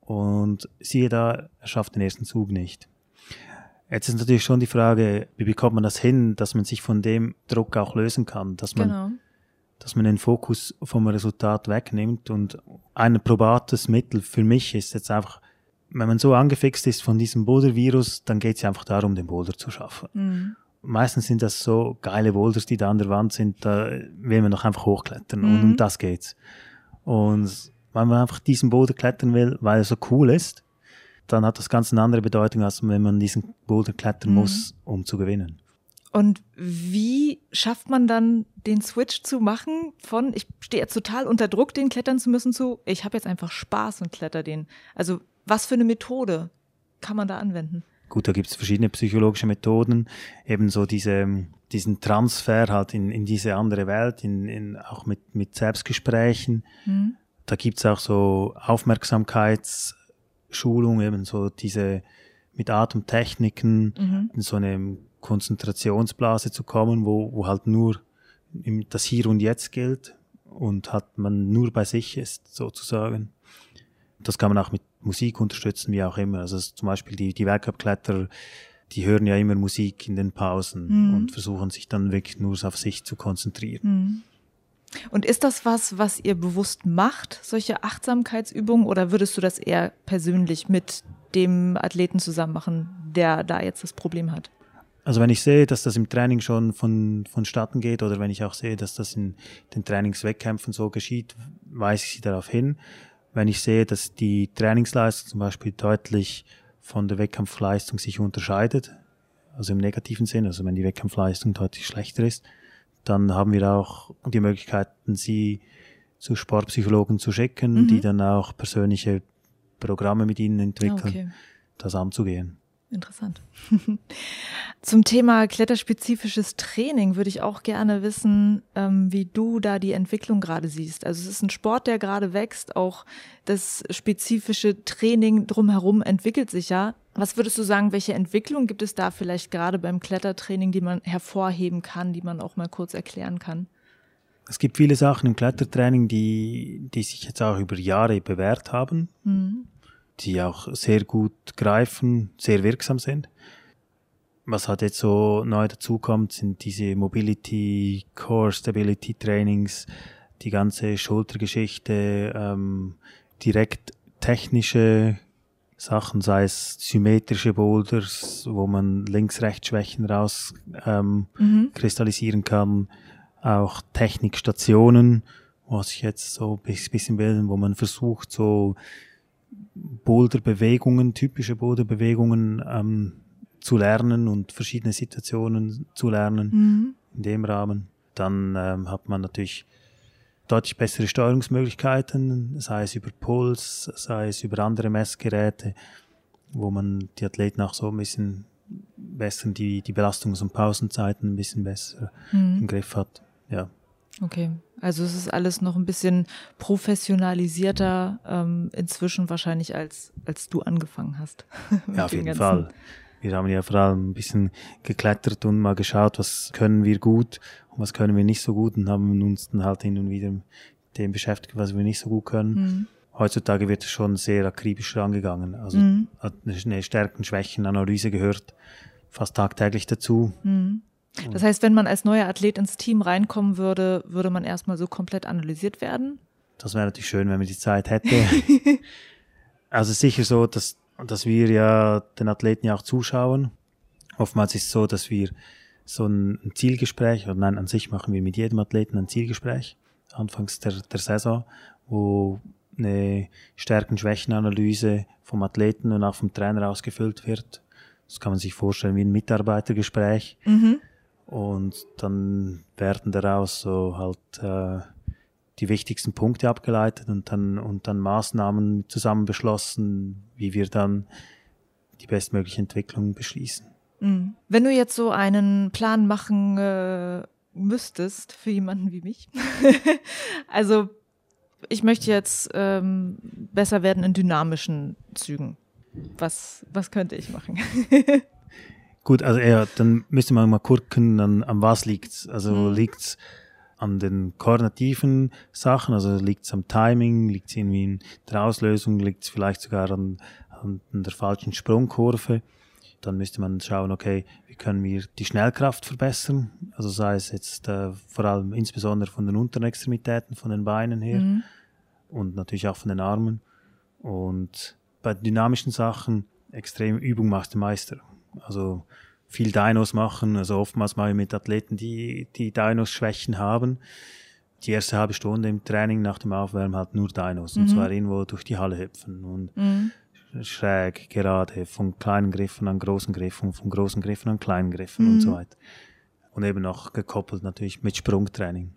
Und siehe da, er schafft den ersten Zug nicht. Jetzt ist natürlich schon die Frage, wie bekommt man das hin, dass man sich von dem Druck auch lösen kann, dass man, genau. Dass man den Fokus vom Resultat wegnimmt. Und ein probates Mittel für mich ist jetzt einfach, wenn man so angefixt ist von diesem Boulder-Virus, dann geht es einfach darum, den Boulder zu schaffen. Mhm. Meistens sind das so geile Boulders, die da an der Wand sind, da will man doch einfach hochklettern mhm. und um das geht's. Und weil man einfach diesen Boulder klettern will, weil er so cool ist, dann hat das ganz eine andere Bedeutung, als wenn man diesen Boulder klettern mhm. muss, um zu gewinnen. Und wie schafft man dann den Switch zu machen von, ich stehe jetzt total unter Druck, den klettern zu müssen, zu, ich habe jetzt einfach Spaß und kletter den. Also was für eine Methode kann man da anwenden? Gut, da gibt es verschiedene psychologische Methoden, ebenso diese, diesen Transfer halt in, in diese andere Welt, in, in, auch mit, mit Selbstgesprächen. Mhm da gibt's auch so Aufmerksamkeitsschulungen, eben so diese mit Atemtechniken mhm. in so eine Konzentrationsblase zu kommen, wo, wo halt nur das Hier und Jetzt gilt und hat man nur bei sich ist, sozusagen. Das kann man auch mit Musik unterstützen, wie auch immer. Also zum Beispiel die, die Weltcup-Kletterer, die hören ja immer Musik in den Pausen mhm. und versuchen sich dann wirklich nur auf sich zu konzentrieren. Mhm. Und ist das was, was ihr bewusst macht, solche Achtsamkeitsübungen, oder würdest du das eher persönlich mit dem Athleten zusammen machen, der da jetzt das Problem hat? Also wenn ich sehe, dass das im Training schon von, vonstatten geht oder wenn ich auch sehe, dass das in den Trainingswettkämpfen so geschieht, weise ich sie darauf hin. Wenn ich sehe, dass die Trainingsleistung zum Beispiel deutlich von der Wettkampfleistung sich unterscheidet, also im negativen Sinn, also wenn die Wettkampfleistung deutlich schlechter ist, dann haben wir auch die Möglichkeiten, sie zu Sportpsychologen zu schicken, mhm. die dann auch persönliche Programme mit ihnen entwickeln, okay. das anzugehen. Interessant. Zum Thema kletterspezifisches Training würde ich auch gerne wissen, ähm, wie du da die Entwicklung gerade siehst. Also es ist ein Sport, der gerade wächst, auch das spezifische Training drumherum entwickelt sich ja. Was würdest du sagen, welche Entwicklung gibt es da vielleicht gerade beim Klettertraining, die man hervorheben kann, die man auch mal kurz erklären kann? Es gibt viele Sachen im Klettertraining, die, die sich jetzt auch über Jahre bewährt haben. Mhm die auch sehr gut greifen, sehr wirksam sind. Was halt jetzt so neu dazukommt, sind diese Mobility, Core Stability Trainings, die ganze Schultergeschichte, ähm, direkt technische Sachen, sei es symmetrische Boulders, wo man links-rechts-Schwächen raus ähm, mhm. kristallisieren kann, auch Technikstationen, was sich jetzt so ein bisschen bilden, wo man versucht, so Boulderbewegungen, typische Boulderbewegungen ähm, zu lernen und verschiedene Situationen zu lernen mhm. in dem Rahmen. Dann ähm, hat man natürlich deutlich bessere Steuerungsmöglichkeiten, sei es über Puls, sei es über andere Messgeräte, wo man die Athleten auch so ein bisschen besser die, die Belastungs- und Pausenzeiten ein bisschen besser mhm. im Griff hat. Ja. Okay, also es ist alles noch ein bisschen professionalisierter ähm, inzwischen wahrscheinlich als als du angefangen hast. ja, auf jeden Fall. Wir haben ja vor allem ein bisschen geklettert und mal geschaut, was können wir gut und was können wir nicht so gut und haben uns dann halt hin und wieder mit dem beschäftigt, was wir nicht so gut können. Mhm. Heutzutage wird es schon sehr akribisch rangegangen. Also mhm. eine Stärken-Schwächen-Analyse gehört fast tagtäglich dazu. Mhm. Das heißt, wenn man als neuer Athlet ins Team reinkommen würde, würde man erstmal so komplett analysiert werden? Das wäre natürlich schön, wenn man die Zeit hätte. also sicher so, dass, dass wir ja den Athleten ja auch zuschauen. Oftmals ist es so, dass wir so ein, Zielgespräch, oder nein, an sich machen wir mit jedem Athleten ein Zielgespräch, anfangs der, der Saison, wo eine Stärken-Schwächen-Analyse vom Athleten und auch vom Trainer ausgefüllt wird. Das kann man sich vorstellen wie ein Mitarbeitergespräch. Mhm. Und dann werden daraus so halt äh, die wichtigsten Punkte abgeleitet und dann, und dann Maßnahmen zusammen beschlossen, wie wir dann die bestmögliche Entwicklung beschließen. Mhm. Wenn du jetzt so einen Plan machen äh, müsstest für jemanden wie mich, also ich möchte jetzt ähm, besser werden in dynamischen Zügen. Was, was könnte ich machen? Gut, also ja, dann müsste man mal gucken, an, an was liegt's. Also mhm. liegt's an den koordinativen Sachen, also liegt's am Timing, liegt's irgendwie in der Auslösung, liegt's vielleicht sogar an, an der falschen Sprungkurve. Dann müsste man schauen, okay, wie können wir die Schnellkraft verbessern? Also sei es jetzt äh, vor allem insbesondere von den unteren Extremitäten, von den Beinen her mhm. und natürlich auch von den Armen. Und bei dynamischen Sachen extrem Übung macht der Meister. Also viel Dinos machen. Also oftmals mache ich mit Athleten, die, die Dinos-Schwächen haben. Die erste halbe Stunde im Training nach dem Aufwärmen halt nur Dinos. Mhm. Und zwar irgendwo durch die Halle hüpfen und mhm. schräg, gerade, von kleinen Griffen an großen Griffen, von großen Griffen an kleinen Griffen mhm. und so weiter. Und eben auch gekoppelt natürlich mit Sprungtraining.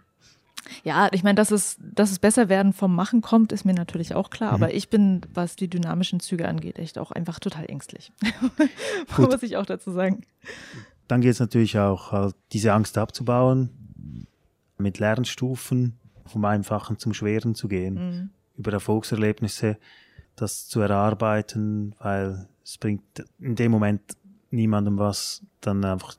Ja, ich meine, dass es, dass es besser werden vom Machen kommt, ist mir natürlich auch klar. Mhm. Aber ich bin, was die dynamischen Züge angeht, echt auch einfach total ängstlich. Muss ich auch dazu sagen. Dann geht es natürlich auch, halt, diese Angst abzubauen, mit Lernstufen vom Einfachen zum Schweren zu gehen, mhm. über Erfolgserlebnisse das zu erarbeiten, weil es bringt in dem Moment niemandem was, dann einfach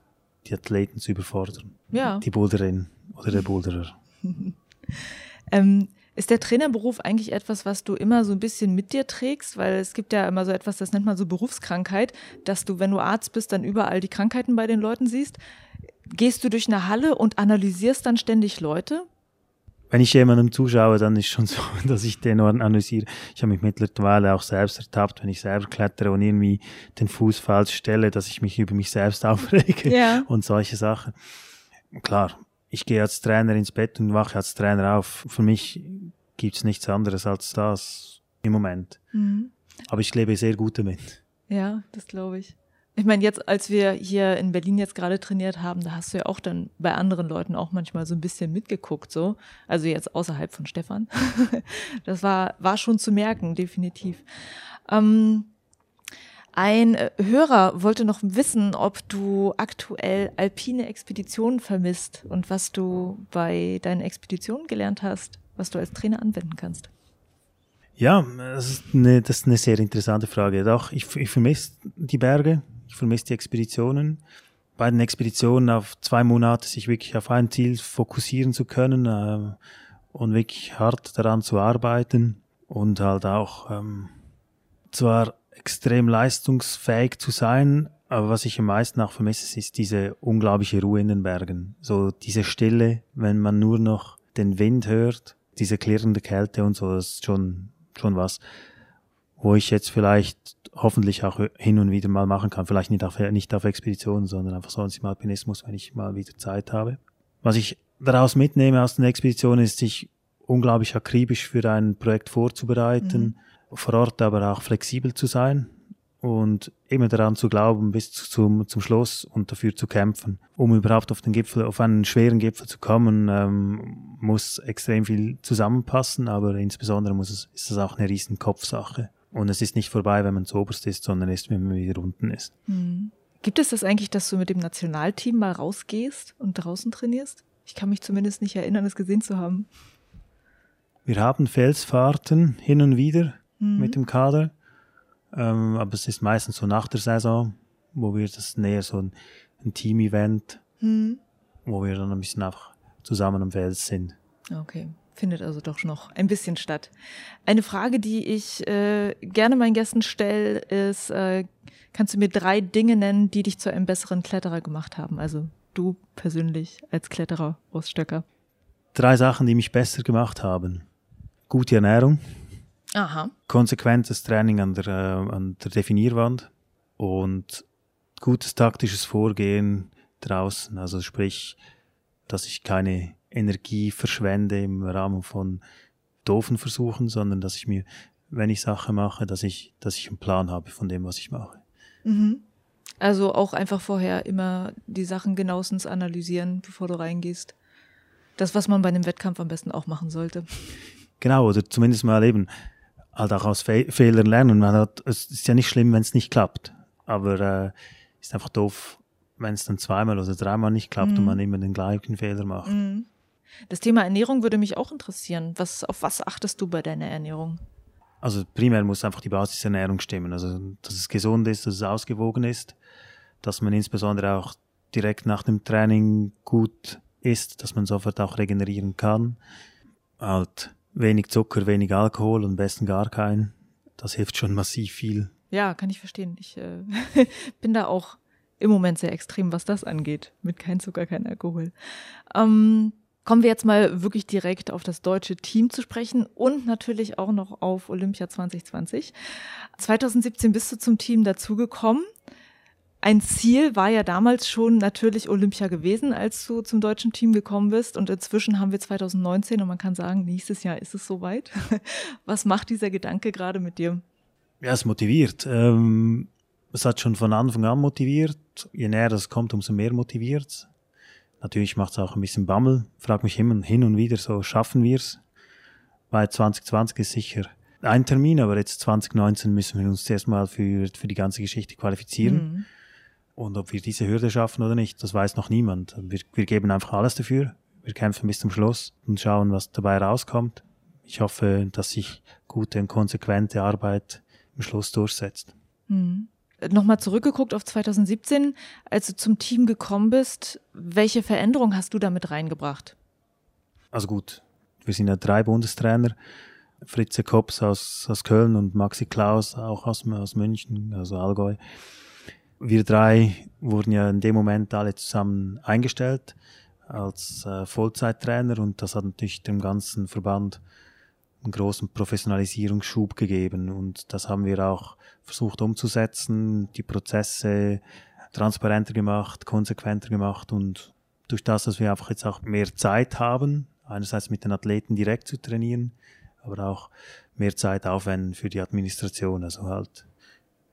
die Athleten zu überfordern. Ja. Die Boulderin oder der Boulderer. ähm, ist der Trainerberuf eigentlich etwas, was du immer so ein bisschen mit dir trägst? Weil es gibt ja immer so etwas, das nennt man so Berufskrankheit, dass du, wenn du Arzt bist, dann überall die Krankheiten bei den Leuten siehst. Gehst du durch eine Halle und analysierst dann ständig Leute? wenn ich jemandem zuschaue, dann ist schon so, dass ich den analysiere. Ich habe mich mittlerweile auch selbst ertappt, wenn ich selber klettere und irgendwie den Fuß falsch stelle, dass ich mich über mich selbst aufrege Ja. und solche Sachen. Klar, ich gehe als Trainer ins Bett und wache als Trainer auf. Für mich gibt's nichts anderes als das im Moment. Mhm. Aber ich lebe sehr gut damit. Ja, das glaube ich. Ich meine, jetzt, als wir hier in Berlin jetzt gerade trainiert haben, da hast du ja auch dann bei anderen Leuten auch manchmal so ein bisschen mitgeguckt, so. Also jetzt außerhalb von Stefan. das war, war schon zu merken, definitiv. Ähm, ein äh, Hörer wollte noch wissen, ob du aktuell alpine Expeditionen vermisst und was du bei deinen Expeditionen gelernt hast, was du als Trainer anwenden kannst. Ja, das ist eine, das ist eine sehr interessante Frage. Doch, ich, ich vermisse die Berge, ich vermisse die Expeditionen. Bei den Expeditionen auf zwei Monate sich wirklich auf ein Ziel fokussieren zu können äh, und wirklich hart daran zu arbeiten und halt auch ähm, zwar extrem leistungsfähig zu sein, aber was ich am meisten auch vermisse, ist diese unglaubliche Ruhe in den Bergen. So diese Stille, wenn man nur noch den Wind hört, diese klirrende Kälte und so, das ist schon, schon was, wo ich jetzt vielleicht hoffentlich auch hin und wieder mal machen kann. Vielleicht nicht auf, nicht auf Expeditionen, sondern einfach sonst im Alpinismus, wenn ich mal wieder Zeit habe. Was ich daraus mitnehme aus den Expeditionen, ist, sich unglaublich akribisch für ein Projekt vorzubereiten, mhm. Vor Ort aber auch flexibel zu sein und immer daran zu glauben, bis zum, zum Schluss und dafür zu kämpfen. Um überhaupt auf den Gipfel, auf einen schweren Gipfel zu kommen, ähm, muss extrem viel zusammenpassen, aber insbesondere muss es, ist es auch eine riesen Kopfsache. Und es ist nicht vorbei, wenn man zu oberst ist, sondern erst, wenn man wieder unten ist. Mhm. Gibt es das eigentlich, dass du mit dem Nationalteam mal rausgehst und draußen trainierst? Ich kann mich zumindest nicht erinnern, es gesehen zu haben. Wir haben Felsfahrten hin und wieder mhm. mit dem Kader, ähm, aber es ist meistens so nach der Saison, wo wir das näher so ein, ein Team-Event, mhm. wo wir dann ein bisschen einfach zusammen am Fels sind. Okay findet also doch noch ein bisschen statt. Eine Frage, die ich äh, gerne meinen Gästen stelle, ist, äh, kannst du mir drei Dinge nennen, die dich zu einem besseren Kletterer gemacht haben? Also du persönlich als Kletterer aus Stöcker. Drei Sachen, die mich besser gemacht haben. Gute Ernährung. Aha. Konsequentes Training an der, äh, an der Definierwand und gutes taktisches Vorgehen draußen. Also sprich, dass ich keine Energie verschwende im Rahmen von doofen Versuchen, sondern dass ich mir, wenn ich Sachen mache, dass ich, dass ich einen Plan habe von dem, was ich mache. Mhm. Also auch einfach vorher immer die Sachen genauestens analysieren, bevor du reingehst. Das, was man bei einem Wettkampf am besten auch machen sollte. Genau, oder zumindest mal eben halt auch aus Fe Fehlern lernen. Man hat, es ist ja nicht schlimm, wenn es nicht klappt, aber äh, ist einfach doof, wenn es dann zweimal oder dreimal nicht klappt mhm. und man immer den gleichen Fehler macht. Mhm. Das Thema Ernährung würde mich auch interessieren. Was, auf was achtest du bei deiner Ernährung? Also primär muss einfach die Basisernährung stimmen. Also dass es gesund ist, dass es ausgewogen ist, dass man insbesondere auch direkt nach dem Training gut isst, dass man sofort auch regenerieren kann. Halt wenig Zucker, wenig Alkohol und am besten gar keinen. Das hilft schon massiv viel. Ja, kann ich verstehen. Ich äh, bin da auch im Moment sehr extrem, was das angeht. Mit kein Zucker, kein Alkohol. Ähm, Kommen wir jetzt mal wirklich direkt auf das deutsche Team zu sprechen und natürlich auch noch auf Olympia 2020. 2017 bist du zum Team dazugekommen. Ein Ziel war ja damals schon natürlich Olympia gewesen, als du zum deutschen Team gekommen bist. Und inzwischen haben wir 2019 und man kann sagen, nächstes Jahr ist es soweit. Was macht dieser Gedanke gerade mit dir? Ja, es motiviert. Ähm, es hat schon von Anfang an motiviert. Je näher das kommt, umso mehr motiviert Natürlich macht es auch ein bisschen Bammel. Frag mich immer hin und wieder so, schaffen wir es? Weil 2020 ist sicher ein Termin, aber jetzt 2019 müssen wir uns zuerst mal für, für die ganze Geschichte qualifizieren. Mhm. Und ob wir diese Hürde schaffen oder nicht, das weiß noch niemand. Wir, wir geben einfach alles dafür. Wir kämpfen bis zum Schluss und schauen, was dabei rauskommt. Ich hoffe, dass sich gute und konsequente Arbeit im Schluss durchsetzt. Mhm nochmal zurückgeguckt auf 2017, als du zum Team gekommen bist, welche Veränderung hast du damit reingebracht? Also gut, wir sind ja drei Bundestrainer. Fritze Kops aus, aus Köln und Maxi Klaus auch aus, aus München, also Allgäu. Wir drei wurden ja in dem Moment alle zusammen eingestellt. als äh, Vollzeittrainer und das hat natürlich dem ganzen Verband einen großen Professionalisierungsschub gegeben und das haben wir auch versucht umzusetzen, die Prozesse transparenter gemacht, konsequenter gemacht und durch das, dass wir einfach jetzt auch mehr Zeit haben, einerseits mit den Athleten direkt zu trainieren, aber auch mehr Zeit aufwenden für die Administration, also halt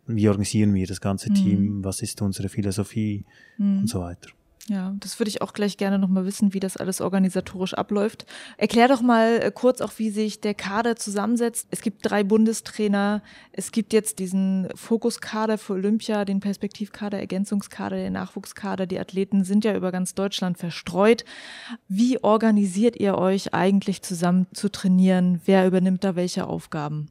wie organisieren wir das ganze mhm. Team, was ist unsere Philosophie mhm. und so weiter. Ja, das würde ich auch gleich gerne nochmal wissen, wie das alles organisatorisch abläuft. Erklär doch mal äh, kurz auch, wie sich der Kader zusammensetzt. Es gibt drei Bundestrainer. Es gibt jetzt diesen Fokuskader für Olympia, den Perspektivkader, Ergänzungskader, den Nachwuchskader. Die Athleten sind ja über ganz Deutschland verstreut. Wie organisiert ihr euch eigentlich zusammen zu trainieren? Wer übernimmt da welche Aufgaben?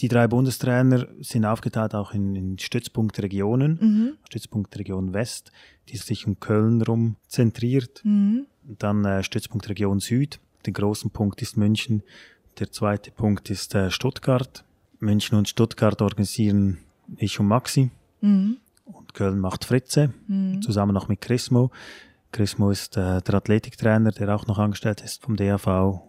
Die drei Bundestrainer sind aufgeteilt auch in, in Stützpunktregionen, mhm. Stützpunktregion West, die sich um Köln rum zentriert. Mhm. Dann äh, Stützpunktregion Süd, der große Punkt ist München, der zweite Punkt ist äh, Stuttgart. München und Stuttgart organisieren ich und Maxi. Mhm. Und Köln macht Fritze, mhm. zusammen noch mit Chrismo. Chrismo ist äh, der Athletiktrainer, der auch noch angestellt ist vom DAV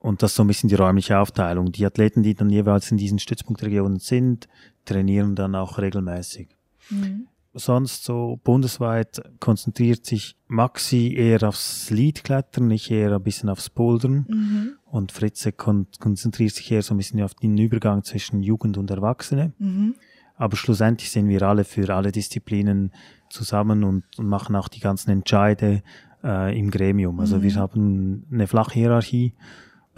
und das ist so ein bisschen die räumliche Aufteilung. Die Athleten, die dann jeweils in diesen Stützpunktregionen sind, trainieren dann auch regelmäßig. Mhm. Sonst so bundesweit konzentriert sich Maxi eher aufs Leadklettern, ich eher ein bisschen aufs Bouldern. Mhm. Und Fritze kon konzentriert sich eher so ein bisschen auf den Übergang zwischen Jugend und Erwachsene. Mhm. Aber schlussendlich sind wir alle für alle Disziplinen zusammen und, und machen auch die ganzen Entscheide äh, im Gremium. Also wir mhm. haben eine flache Hierarchie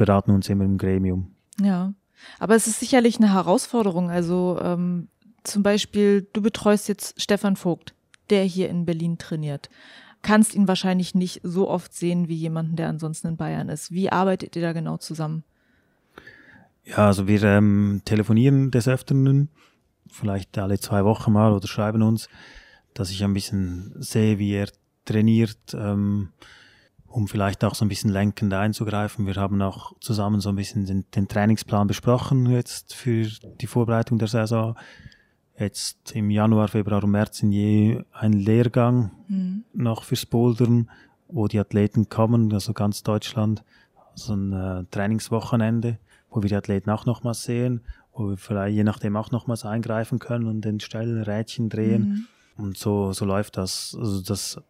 beraten uns immer im Gremium. Ja, aber es ist sicherlich eine Herausforderung. Also ähm, zum Beispiel, du betreust jetzt Stefan Vogt, der hier in Berlin trainiert. Kannst ihn wahrscheinlich nicht so oft sehen wie jemanden, der ansonsten in Bayern ist. Wie arbeitet ihr da genau zusammen? Ja, also wir ähm, telefonieren des Öfteren, vielleicht alle zwei Wochen mal oder schreiben uns, dass ich ein bisschen sehe, wie er trainiert. Ähm, um vielleicht auch so ein bisschen lenkend einzugreifen. Wir haben auch zusammen so ein bisschen den, den Trainingsplan besprochen jetzt für die Vorbereitung der Saison. Jetzt im Januar, Februar und März sind je ein Lehrgang mhm. noch fürs Bouldern, wo die Athleten kommen, also ganz Deutschland, also ein äh, Trainingswochenende, wo wir die Athleten auch nochmals sehen, wo wir vielleicht je nachdem auch nochmals eingreifen können und den Stellen Rädchen drehen. Mhm. Und so, so läuft das. Also das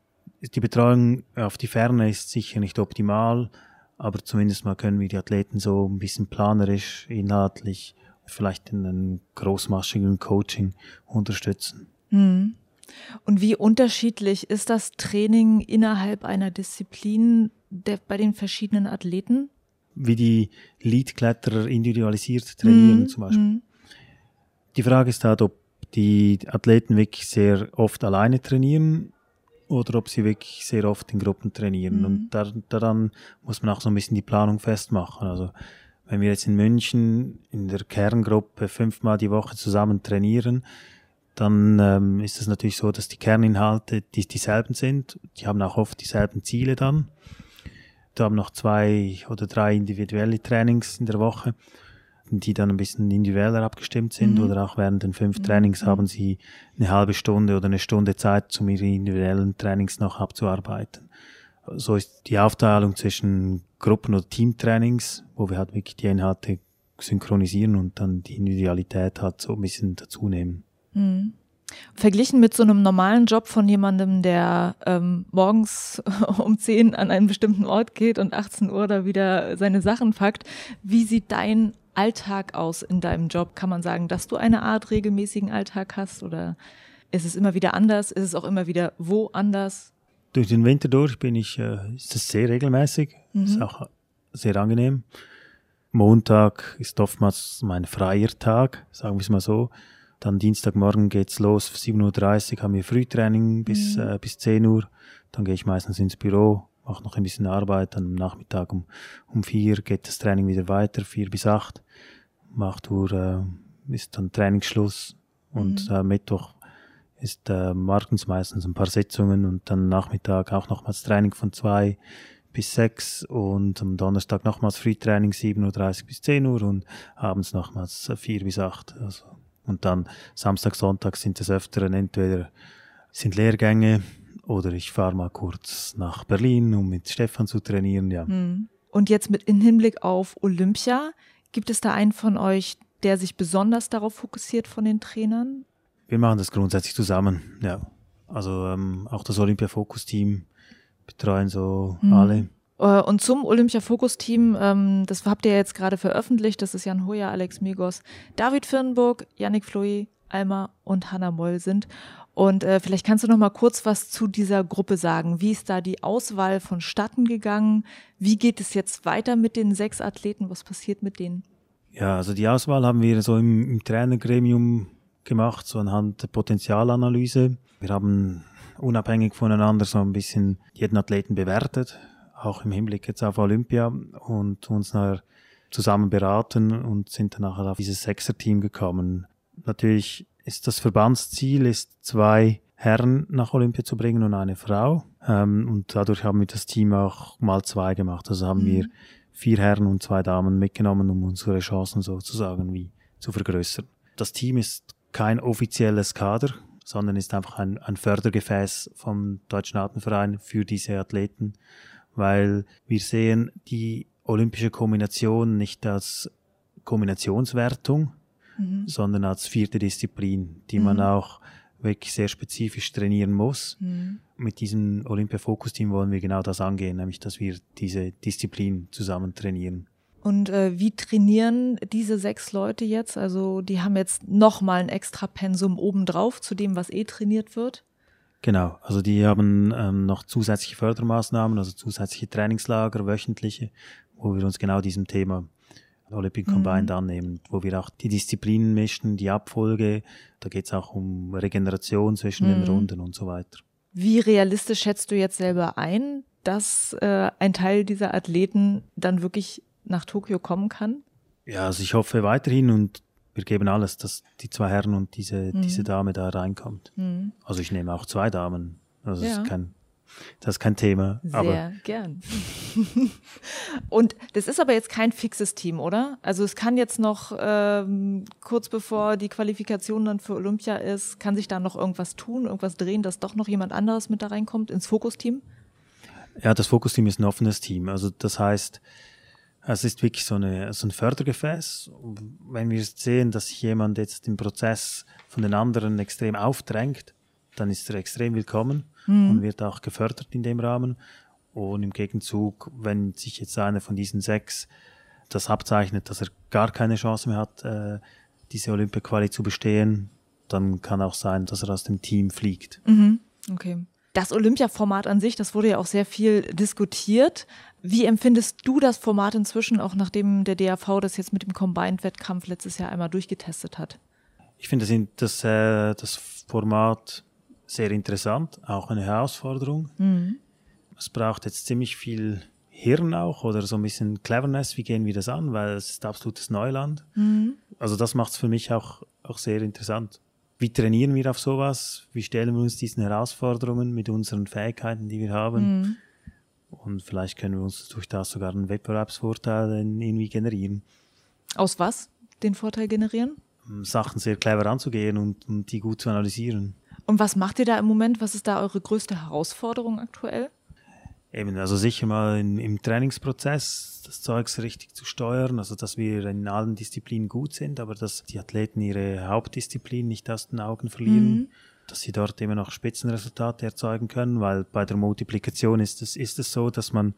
die Betreuung auf die Ferne ist sicher nicht optimal, aber zumindest mal können wir die Athleten so ein bisschen planerisch, inhaltlich, vielleicht in einem großmaschigen Coaching unterstützen. Mhm. Und wie unterschiedlich ist das Training innerhalb einer Disziplin der, bei den verschiedenen Athleten? Wie die Leadkletterer individualisiert trainieren mhm. zum Beispiel. Mhm. Die Frage ist halt, ob die Athleten wirklich sehr oft alleine trainieren oder ob sie wirklich sehr oft in Gruppen trainieren. Mhm. Und da, daran muss man auch so ein bisschen die Planung festmachen. Also wenn wir jetzt in München in der Kerngruppe fünfmal die Woche zusammen trainieren, dann ähm, ist es natürlich so, dass die Kerninhalte die, dieselben sind. Die haben auch oft dieselben Ziele dann. Da haben noch zwei oder drei individuelle Trainings in der Woche die dann ein bisschen individueller abgestimmt sind mhm. oder auch während den fünf mhm. Trainings haben sie eine halbe Stunde oder eine Stunde Zeit, um ihre individuellen Trainings noch abzuarbeiten. So ist die Aufteilung zwischen Gruppen- oder Teamtrainings, wo wir halt wirklich die Inhalte synchronisieren und dann die Individualität halt so ein bisschen dazunehmen. Mhm. Verglichen mit so einem normalen Job von jemandem, der ähm, morgens um 10 an einen bestimmten Ort geht und 18 Uhr da wieder seine Sachen packt, wie sieht dein Alltag aus in deinem Job? Kann man sagen, dass du eine Art regelmäßigen Alltag hast oder ist es immer wieder anders? Ist es auch immer wieder wo anders? Durch den Winter durch bin ich, äh, ist es sehr regelmäßig, mhm. ist auch sehr angenehm. Montag ist oftmals mein freier Tag, sagen wir es mal so. Dann Dienstagmorgen geht's los, 7.30 Uhr haben wir Frühtraining bis, mhm. äh, bis 10 Uhr. Dann gehe ich meistens ins Büro, mache noch ein bisschen Arbeit, dann am Nachmittag um, um vier geht das Training wieder weiter, vier bis acht. Um acht Uhr äh, ist dann Trainingsschluss und mhm. äh, Mittwoch ist äh, morgens meistens ein paar Sitzungen und dann Nachmittag auch nochmals Training von zwei bis sechs und am Donnerstag nochmals Frühtraining 7.30 Uhr bis 10 Uhr und abends nochmals vier bis acht. Also, und dann Samstag, Sonntag sind es öfteren entweder sind Lehrgänge oder ich fahre mal kurz nach Berlin, um mit Stefan zu trainieren. Ja. Hm. Und jetzt mit in Hinblick auf Olympia, gibt es da einen von euch, der sich besonders darauf fokussiert von den Trainern? Wir machen das grundsätzlich zusammen, ja. Also ähm, auch das Olympia-Fokus-Team betreuen so mhm. alle. Äh, und zum Olympia-Fokus-Team, ähm, das habt ihr jetzt gerade veröffentlicht, das ist Jan Hoyer, Alex Migos, David Firnburg, Yannick Floi, Alma und Hanna Moll sind. Und äh, vielleicht kannst du noch mal kurz was zu dieser Gruppe sagen. Wie ist da die Auswahl vonstatten gegangen? Wie geht es jetzt weiter mit den sechs Athleten? Was passiert mit denen? Ja, also die Auswahl haben wir so im, im Trainergremium gemacht, so anhand der Potenzialanalyse. Wir haben unabhängig voneinander so ein bisschen jeden Athleten bewertet, auch im Hinblick jetzt auf Olympia und uns nachher zusammen beraten und sind dann nachher auf dieses Sechser-Team gekommen. Natürlich ist das Verbandsziel, ist zwei Herren nach Olympia zu bringen und eine Frau. Ähm, und dadurch haben wir das Team auch mal zwei gemacht. Also haben mhm. wir vier Herren und zwei Damen mitgenommen, um unsere Chancen sozusagen wie zu vergrößern. Das Team ist kein offizielles Kader, sondern ist einfach ein, ein Fördergefäß vom Deutschen Artenverein für diese Athleten, weil wir sehen die olympische Kombination nicht als Kombinationswertung, mhm. sondern als vierte Disziplin, die mhm. man auch wirklich sehr spezifisch trainieren muss. Mhm. Mit diesem Olympia-Fokus-Team wollen wir genau das angehen, nämlich dass wir diese Disziplin zusammen trainieren. Und äh, wie trainieren diese sechs Leute jetzt? Also die haben jetzt nochmal ein extra Pensum obendrauf zu dem, was eh trainiert wird? Genau, also die haben ähm, noch zusätzliche Fördermaßnahmen, also zusätzliche Trainingslager, wöchentliche, wo wir uns genau diesem Thema Olympic Combined mhm. annehmen, wo wir auch die Disziplinen mischen, die Abfolge, da geht es auch um Regeneration zwischen mhm. den Runden und so weiter. Wie realistisch schätzt du jetzt selber ein, dass äh, ein Teil dieser Athleten dann wirklich nach Tokio kommen kann? Ja, also ich hoffe weiterhin und wir geben alles, dass die zwei Herren und diese, mhm. diese Dame da reinkommt. Mhm. Also ich nehme auch zwei Damen. Also ja. ist kein, das ist kein Thema. Sehr aber gern. und das ist aber jetzt kein fixes Team, oder? Also es kann jetzt noch ähm, kurz bevor die Qualifikation dann für Olympia ist, kann sich da noch irgendwas tun, irgendwas drehen, dass doch noch jemand anderes mit da reinkommt ins Fokusteam? Ja, das Fokusteam ist ein offenes Team. Also das heißt, es ist wirklich so, eine, so ein Fördergefäß. Wenn wir sehen, dass sich jemand jetzt im Prozess von den anderen extrem aufdrängt, dann ist er extrem willkommen mhm. und wird auch gefördert in dem Rahmen. Und im Gegenzug, wenn sich jetzt einer von diesen sechs das abzeichnet, dass er gar keine Chance mehr hat, äh, diese Olympia-Quali zu bestehen, dann kann auch sein, dass er aus dem Team fliegt. Mhm. Okay. Das Olympia-Format an sich, das wurde ja auch sehr viel diskutiert. Wie empfindest du das Format inzwischen, auch nachdem der DAV das jetzt mit dem Combined-Wettkampf letztes Jahr einmal durchgetestet hat? Ich finde das, das, äh, das Format sehr interessant, auch eine Herausforderung. Mhm. Es braucht jetzt ziemlich viel Hirn auch oder so ein bisschen Cleverness, wie gehen wir das an, weil es ist absolutes Neuland. Mhm. Also das macht es für mich auch, auch sehr interessant wie trainieren wir auf sowas? Wie stellen wir uns diesen Herausforderungen mit unseren Fähigkeiten, die wir haben? Mhm. Und vielleicht können wir uns durch das sogar einen Wettbewerbsvorteil irgendwie generieren. Aus was den Vorteil generieren? Sachen sehr clever anzugehen und, und die gut zu analysieren. Und was macht ihr da im Moment? Was ist da eure größte Herausforderung aktuell? Eben, also sicher mal in, im Trainingsprozess das Zeugs richtig zu steuern, also dass wir in allen Disziplinen gut sind, aber dass die Athleten ihre Hauptdisziplin nicht aus den Augen verlieren, mhm. dass sie dort immer noch Spitzenresultate erzeugen können, weil bei der Multiplikation ist es, ist es so, dass man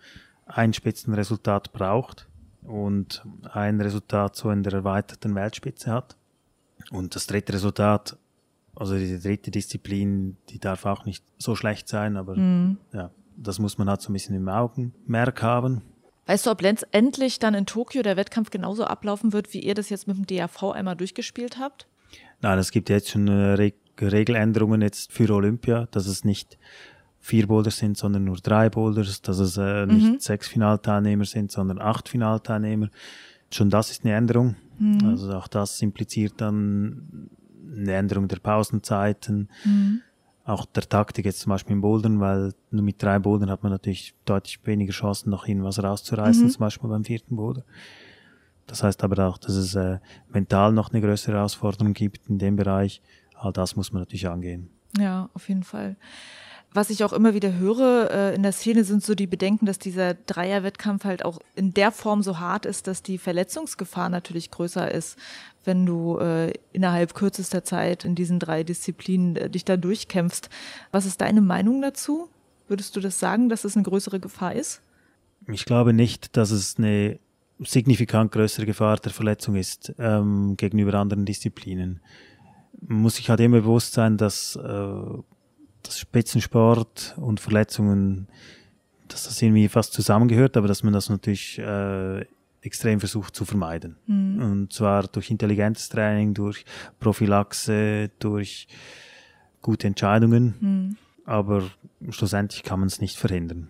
ein Spitzenresultat braucht und ein Resultat so in der erweiterten Weltspitze hat. Und das dritte Resultat, also die dritte Disziplin, die darf auch nicht so schlecht sein, aber mhm. ja, das muss man halt so ein bisschen im Augenmerk haben. Weißt du, ob letztendlich dann in Tokio der Wettkampf genauso ablaufen wird, wie ihr das jetzt mit dem DAV einmal durchgespielt habt? Nein, es gibt jetzt schon äh, Re Regeländerungen jetzt für Olympia, dass es nicht vier Boulders sind, sondern nur drei Boulders, dass es äh, nicht mhm. sechs Finalteilnehmer sind, sondern acht Finalteilnehmer. Schon das ist eine Änderung. Mhm. Also auch das impliziert dann eine Änderung der Pausenzeiten. Mhm auch der Taktik jetzt zum Beispiel im Bouldern, weil nur mit drei Bouldern hat man natürlich deutlich weniger Chancen, noch hin was rauszureißen, mhm. zum Beispiel beim vierten Boulder. Das heißt aber auch, dass es äh, mental noch eine größere Herausforderung gibt in dem Bereich. All das muss man natürlich angehen. Ja, auf jeden Fall. was ich auch immer wieder höre äh, in der Szene, sind so die Bedenken, dass dieser Dreierwettkampf halt auch in der Form so hart ist, dass die Verletzungsgefahr natürlich größer ist, wenn du äh, innerhalb kürzester Zeit in diesen drei Disziplinen äh, dich da durchkämpfst. Was ist deine Meinung dazu? Würdest du das sagen, dass es eine größere Gefahr ist? Ich glaube nicht, dass es eine signifikant größere Gefahr der Verletzung ist ähm, gegenüber anderen Disziplinen. Muss sich halt immer bewusst sein, dass äh, dass Spitzensport und Verletzungen, dass das irgendwie fast zusammengehört, aber dass man das natürlich äh, extrem versucht zu vermeiden. Mhm. Und zwar durch intelligentes Training, durch Prophylaxe, durch gute Entscheidungen. Mhm. Aber schlussendlich kann man es nicht verhindern.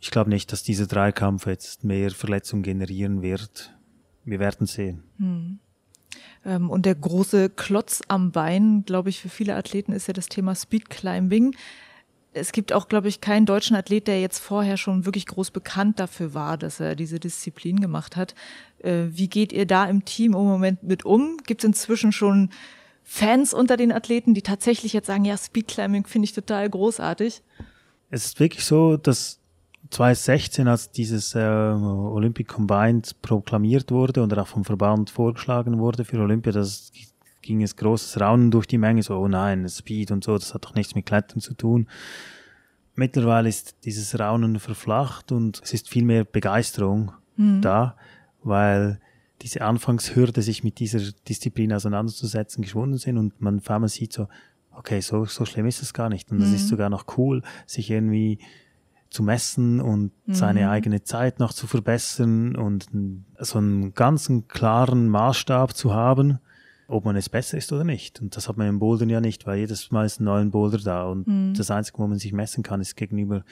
Ich glaube nicht, dass dieser Dreikampf jetzt mehr Verletzungen generieren wird. Wir werden sehen. Mhm. Ähm, und der große Klotz am Bein, glaube ich, für viele Athleten ist ja das Thema Speedclimbing. Es gibt auch, glaube ich, keinen deutschen Athlet, der jetzt vorher schon wirklich groß bekannt dafür war, dass er diese Disziplin gemacht hat. Äh, wie geht ihr da im Team im Moment mit um? Gibt es inzwischen schon Fans unter den Athleten, die tatsächlich jetzt sagen, ja, Speedclimbing finde ich total großartig? Es ist wirklich so, dass 2016, als dieses äh, Olympic Combined proklamiert wurde und auch vom Verband vorgeschlagen wurde für Olympia, das ging es großes Raunen durch die Menge, so, oh nein, Speed und so, das hat doch nichts mit Klettern zu tun. Mittlerweile ist dieses Raunen verflacht und es ist viel mehr Begeisterung mhm. da, weil diese Anfangshürde, sich mit dieser Disziplin auseinanderzusetzen, geschwunden sind und man auf einmal sieht so, okay, so, so schlimm ist es gar nicht. Und das mhm. ist sogar noch cool, sich irgendwie zu messen und mhm. seine eigene Zeit noch zu verbessern und so einen ganzen klaren Maßstab zu haben, ob man es besser ist oder nicht. Und das hat man im Bouldern ja nicht, weil jedes Mal ist ein neuer Boulder da und mhm. das Einzige, wo man sich messen kann, ist gegenüber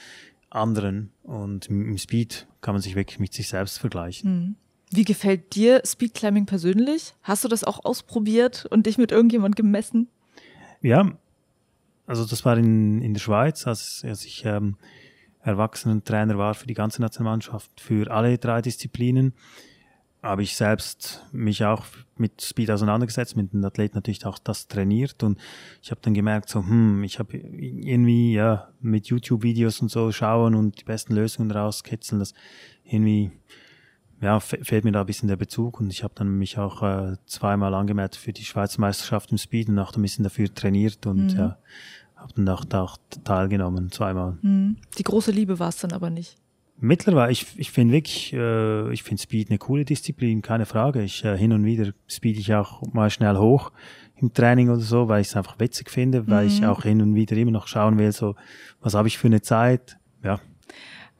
anderen und im Speed kann man sich wirklich mit sich selbst vergleichen. Mhm. Wie gefällt dir Speedclimbing persönlich? Hast du das auch ausprobiert und dich mit irgendjemand gemessen? Ja, also das war in, in der Schweiz, als, als ich ähm, Erwachsenentrainer war für die ganze Nationalmannschaft, für alle drei Disziplinen. Habe ich selbst mich auch mit Speed auseinandergesetzt, mit den Athleten natürlich auch das trainiert und ich habe dann gemerkt, so, hm, ich habe irgendwie ja mit YouTube-Videos und so schauen und die besten Lösungen rauskitzeln, das irgendwie ja, fehlt mir da ein bisschen der Bezug und ich habe dann mich auch äh, zweimal angemeldet für die Schweizer Meisterschaft im Speed und auch ein bisschen dafür trainiert und mhm. ja, habe dann auch, auch teilgenommen, zweimal. Mhm. Die große Liebe war es dann aber nicht. Mittlerweile, ich, ich finde wirklich, äh, ich finde Speed eine coole Disziplin, keine Frage. Ich äh, hin und wieder speed ich auch mal schnell hoch im Training oder so, weil ich es einfach witzig finde, weil ich mhm. auch hin und wieder immer noch schauen will, so, was habe ich für eine Zeit, ja.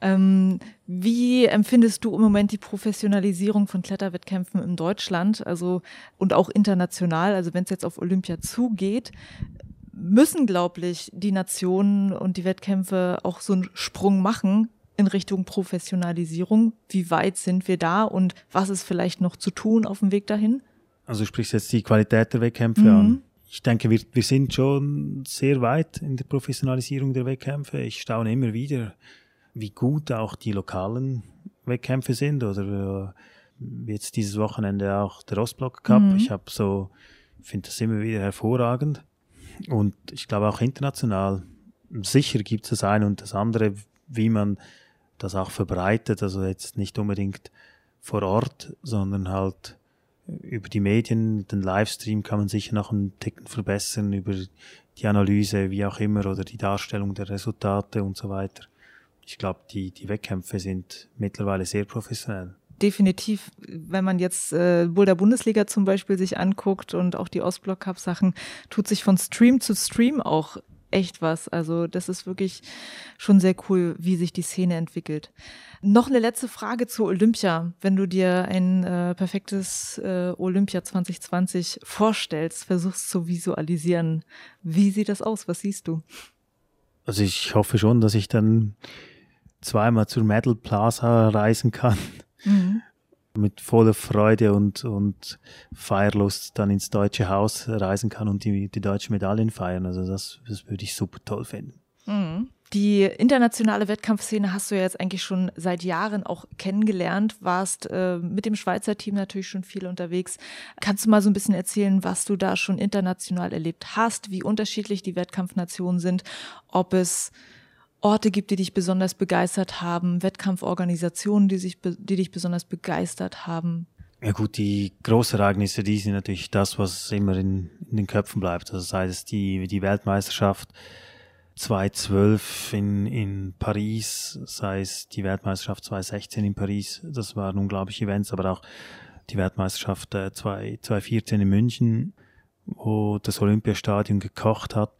Ähm, wie empfindest du im Moment die Professionalisierung von Kletterwettkämpfen in Deutschland, also und auch international, also wenn es jetzt auf Olympia zugeht? müssen, glaube ich, die Nationen und die Wettkämpfe auch so einen Sprung machen in Richtung Professionalisierung. Wie weit sind wir da und was ist vielleicht noch zu tun auf dem Weg dahin? Also du sprichst jetzt die Qualität der Wettkämpfe mhm. an. Ich denke, wir, wir sind schon sehr weit in der Professionalisierung der Wettkämpfe. Ich staune immer wieder, wie gut auch die lokalen Wettkämpfe sind oder äh, jetzt dieses Wochenende auch der Ostblock Cup. Mhm. Ich habe so, finde das immer wieder hervorragend. Und ich glaube auch international, sicher gibt es das eine und das andere, wie man das auch verbreitet, also jetzt nicht unbedingt vor Ort, sondern halt über die Medien, den Livestream kann man sicher noch einen Ticken verbessern, über die Analyse, wie auch immer, oder die Darstellung der Resultate und so weiter. Ich glaube, die, die Wettkämpfe sind mittlerweile sehr professionell definitiv, wenn man jetzt äh, Boulder Bundesliga zum Beispiel sich anguckt und auch die Ostblock Cup Sachen, tut sich von Stream zu Stream auch echt was. Also das ist wirklich schon sehr cool, wie sich die Szene entwickelt. Noch eine letzte Frage zu Olympia. Wenn du dir ein äh, perfektes äh, Olympia 2020 vorstellst, versuchst zu visualisieren, wie sieht das aus? Was siehst du? Also ich hoffe schon, dass ich dann zweimal zur Metal Plaza reisen kann Mhm. Mit voller Freude und, und Feierlust dann ins deutsche Haus reisen kann und die, die deutsche Medaillen feiern. Also das, das würde ich super toll finden. Mhm. Die internationale Wettkampfszene hast du ja jetzt eigentlich schon seit Jahren auch kennengelernt, warst äh, mit dem Schweizer Team natürlich schon viel unterwegs. Kannst du mal so ein bisschen erzählen, was du da schon international erlebt hast, wie unterschiedlich die Wettkampfnationen sind, ob es Orte gibt, die dich besonders begeistert haben, Wettkampforganisationen, die, sich, die dich besonders begeistert haben? Ja gut, die Großereignisse, die sind natürlich das, was immer in, in den Köpfen bleibt. Also sei es die, die Weltmeisterschaft 2012 in, in Paris, sei es die Weltmeisterschaft 2016 in Paris, das waren unglaubliche Events, aber auch die Weltmeisterschaft äh, 2014 in München, wo das Olympiastadion gekocht hat.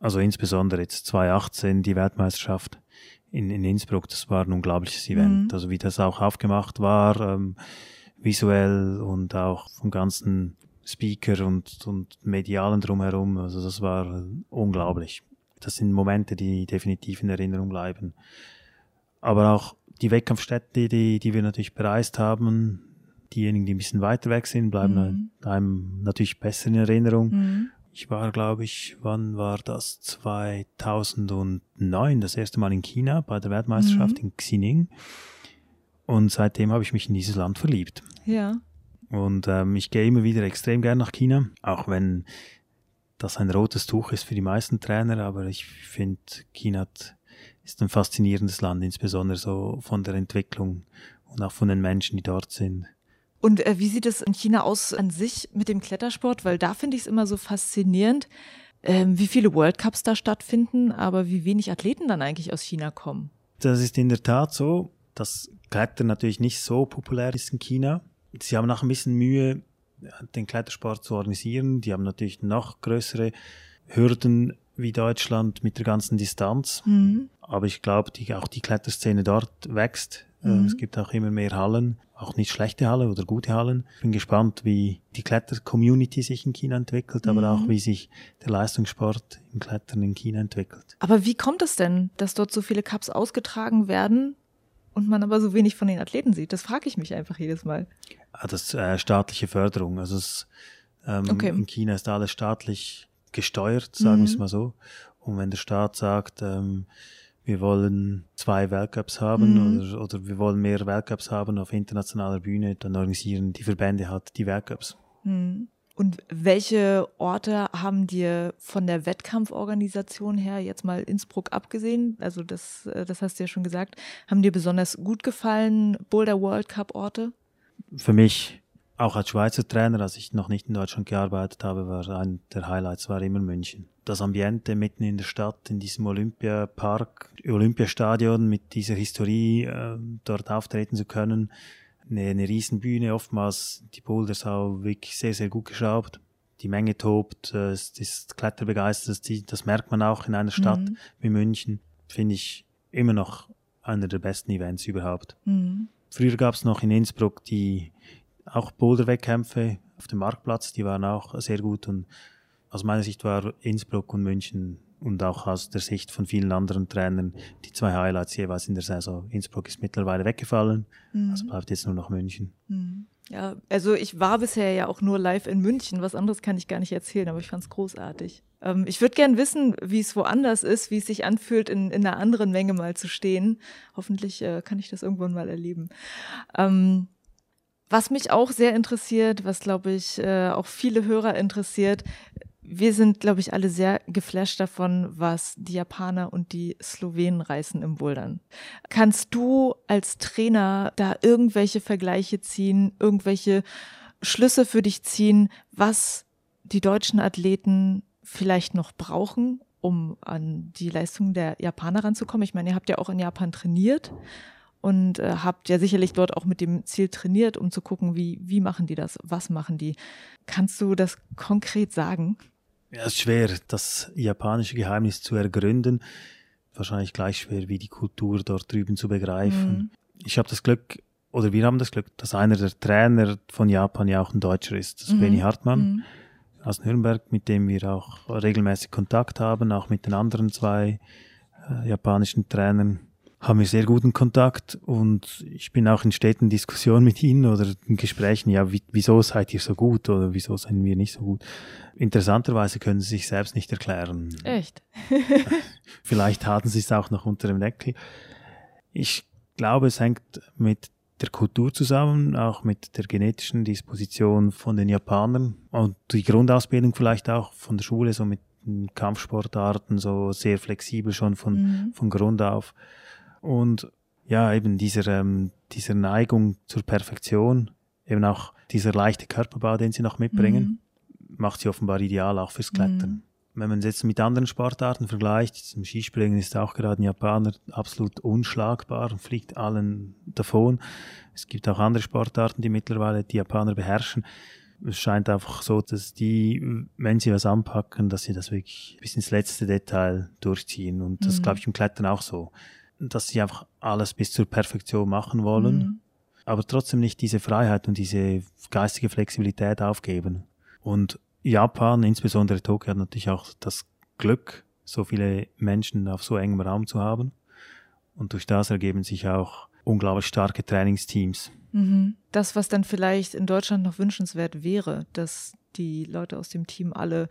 Also insbesondere jetzt 2018 die Weltmeisterschaft in, in Innsbruck, das war ein unglaubliches Event. Mhm. Also wie das auch aufgemacht war, ähm, visuell und auch vom ganzen Speaker und, und medialen drumherum. Also das war unglaublich. Das sind Momente, die definitiv in Erinnerung bleiben. Aber auch die Wettkampfstätte, die, die wir natürlich bereist haben, diejenigen, die ein bisschen weiter weg sind, bleiben mhm. einem natürlich besser in Erinnerung. Mhm. Ich war, glaube ich, wann war das? 2009, das erste Mal in China bei der Weltmeisterschaft mhm. in Xining. Und seitdem habe ich mich in dieses Land verliebt. Ja. Und ähm, ich gehe immer wieder extrem gern nach China, auch wenn das ein rotes Tuch ist für die meisten Trainer, aber ich finde, China ist ein faszinierendes Land, insbesondere so von der Entwicklung und auch von den Menschen, die dort sind. Und äh, wie sieht es in China aus an sich mit dem Klettersport? Weil da finde ich es immer so faszinierend, äh, wie viele World Cups da stattfinden, aber wie wenig Athleten dann eigentlich aus China kommen. Das ist in der Tat so dass Klettern natürlich nicht so populär ist in China. Sie haben auch ein bisschen Mühe, den Klettersport zu organisieren. Die haben natürlich noch größere Hürden wie Deutschland mit der ganzen Distanz. Mhm. Aber ich glaube, auch die Kletterszene dort wächst. Ähm, mhm. Es gibt auch immer mehr Hallen, auch nicht schlechte Hallen oder gute Hallen. Ich bin gespannt, wie die Kletter-Community sich in China entwickelt, mhm. aber auch wie sich der Leistungssport im Klettern in China entwickelt. Aber wie kommt es denn, dass dort so viele Cups ausgetragen werden? und man aber so wenig von den Athleten sieht? Das frage ich mich einfach jedes Mal. Ah, das äh, staatliche Förderung. Also es, ähm, okay. in China ist alles staatlich gesteuert, sagen mhm. wir es mal so. Und wenn der Staat sagt, ähm, wir wollen zwei Weltcups haben mhm. oder, oder wir wollen mehr Weltcups haben auf internationaler Bühne, dann organisieren die Verbände halt die Weltcups. Mhm. Und welche Orte haben dir von der Wettkampforganisation her, jetzt mal Innsbruck abgesehen, also das, äh, das hast du ja schon gesagt, haben dir besonders gut gefallen, Boulder World Cup Orte? Für mich, auch als Schweizer Trainer, als ich noch nicht in Deutschland gearbeitet habe, war ein der Highlights war immer München. Das Ambiente mitten in der Stadt, in diesem Olympiapark, Olympiastadion mit dieser Historie, äh, dort auftreten zu können, eine, eine Riesenbühne, oftmals die Boulders auch wirklich sehr, sehr gut geschraubt. Die Menge tobt, äh, es ist kletterbegeistert, das merkt man auch in einer Stadt mhm. wie München. Finde ich immer noch einer der besten Events überhaupt. Mhm. Früher gab es noch in Innsbruck die auch Boulderwettkämpfe auf dem Marktplatz, die waren auch sehr gut und aus meiner Sicht war Innsbruck und München und auch aus der Sicht von vielen anderen Trainern die zwei Highlights jeweils in der Saison. Innsbruck ist mittlerweile weggefallen, mhm. also bleibt jetzt nur noch München. Mhm. Ja, also ich war bisher ja auch nur live in München, was anderes kann ich gar nicht erzählen, aber ich fand es großartig. Ähm, ich würde gern wissen, wie es woanders ist, wie es sich anfühlt, in, in einer anderen Menge mal zu stehen. Hoffentlich äh, kann ich das irgendwann mal erleben. Ähm, was mich auch sehr interessiert, was glaube ich äh, auch viele Hörer interessiert, wir sind, glaube ich, alle sehr geflasht davon, was die Japaner und die Slowenen reißen im Bouldern. Kannst du als Trainer da irgendwelche Vergleiche ziehen, irgendwelche Schlüsse für dich ziehen, was die deutschen Athleten vielleicht noch brauchen, um an die Leistung der Japaner ranzukommen? Ich meine, ihr habt ja auch in Japan trainiert und äh, habt ja sicherlich dort auch mit dem Ziel trainiert, um zu gucken, wie, wie machen die das, was machen die. Kannst du das konkret sagen? Ja, es ist schwer, das japanische Geheimnis zu ergründen. Wahrscheinlich gleich schwer, wie die Kultur dort drüben zu begreifen. Mhm. Ich habe das Glück, oder wir haben das Glück, dass einer der Trainer von Japan ja auch ein Deutscher ist. Das ist mhm. Benny Hartmann mhm. aus Nürnberg, mit dem wir auch regelmäßig Kontakt haben, auch mit den anderen zwei äh, japanischen Trainern haben wir sehr guten Kontakt und ich bin auch in steten Diskussionen mit ihnen oder in Gesprächen, ja, wieso seid ihr so gut oder wieso sind wir nicht so gut? Interessanterweise können sie sich selbst nicht erklären. Echt? Vielleicht hatten sie es auch noch unter dem Deckel. Ich glaube, es hängt mit der Kultur zusammen, auch mit der genetischen Disposition von den Japanern und die Grundausbildung vielleicht auch von der Schule, so mit Kampfsportarten, so sehr flexibel schon von, mhm. von Grund auf. Und ja, eben dieser, ähm, dieser Neigung zur Perfektion, eben auch dieser leichte Körperbau, den sie noch mitbringen, mhm. macht sie offenbar ideal auch fürs Klettern. Mhm. Wenn man es jetzt mit anderen Sportarten vergleicht, zum Skispringen ist auch gerade ein Japaner absolut unschlagbar und fliegt allen davon. Es gibt auch andere Sportarten, die mittlerweile die Japaner beherrschen. Es scheint einfach so, dass die, wenn sie was anpacken, dass sie das wirklich bis ins letzte Detail durchziehen. Und das mhm. glaube ich im Klettern auch so. Dass sie einfach alles bis zur Perfektion machen wollen, mhm. aber trotzdem nicht diese Freiheit und diese geistige Flexibilität aufgeben. Und Japan, insbesondere Tokio, hat natürlich auch das Glück, so viele Menschen auf so engem Raum zu haben. Und durch das ergeben sich auch unglaublich starke Trainingsteams. Mhm. Das, was dann vielleicht in Deutschland noch wünschenswert wäre, dass die Leute aus dem Team alle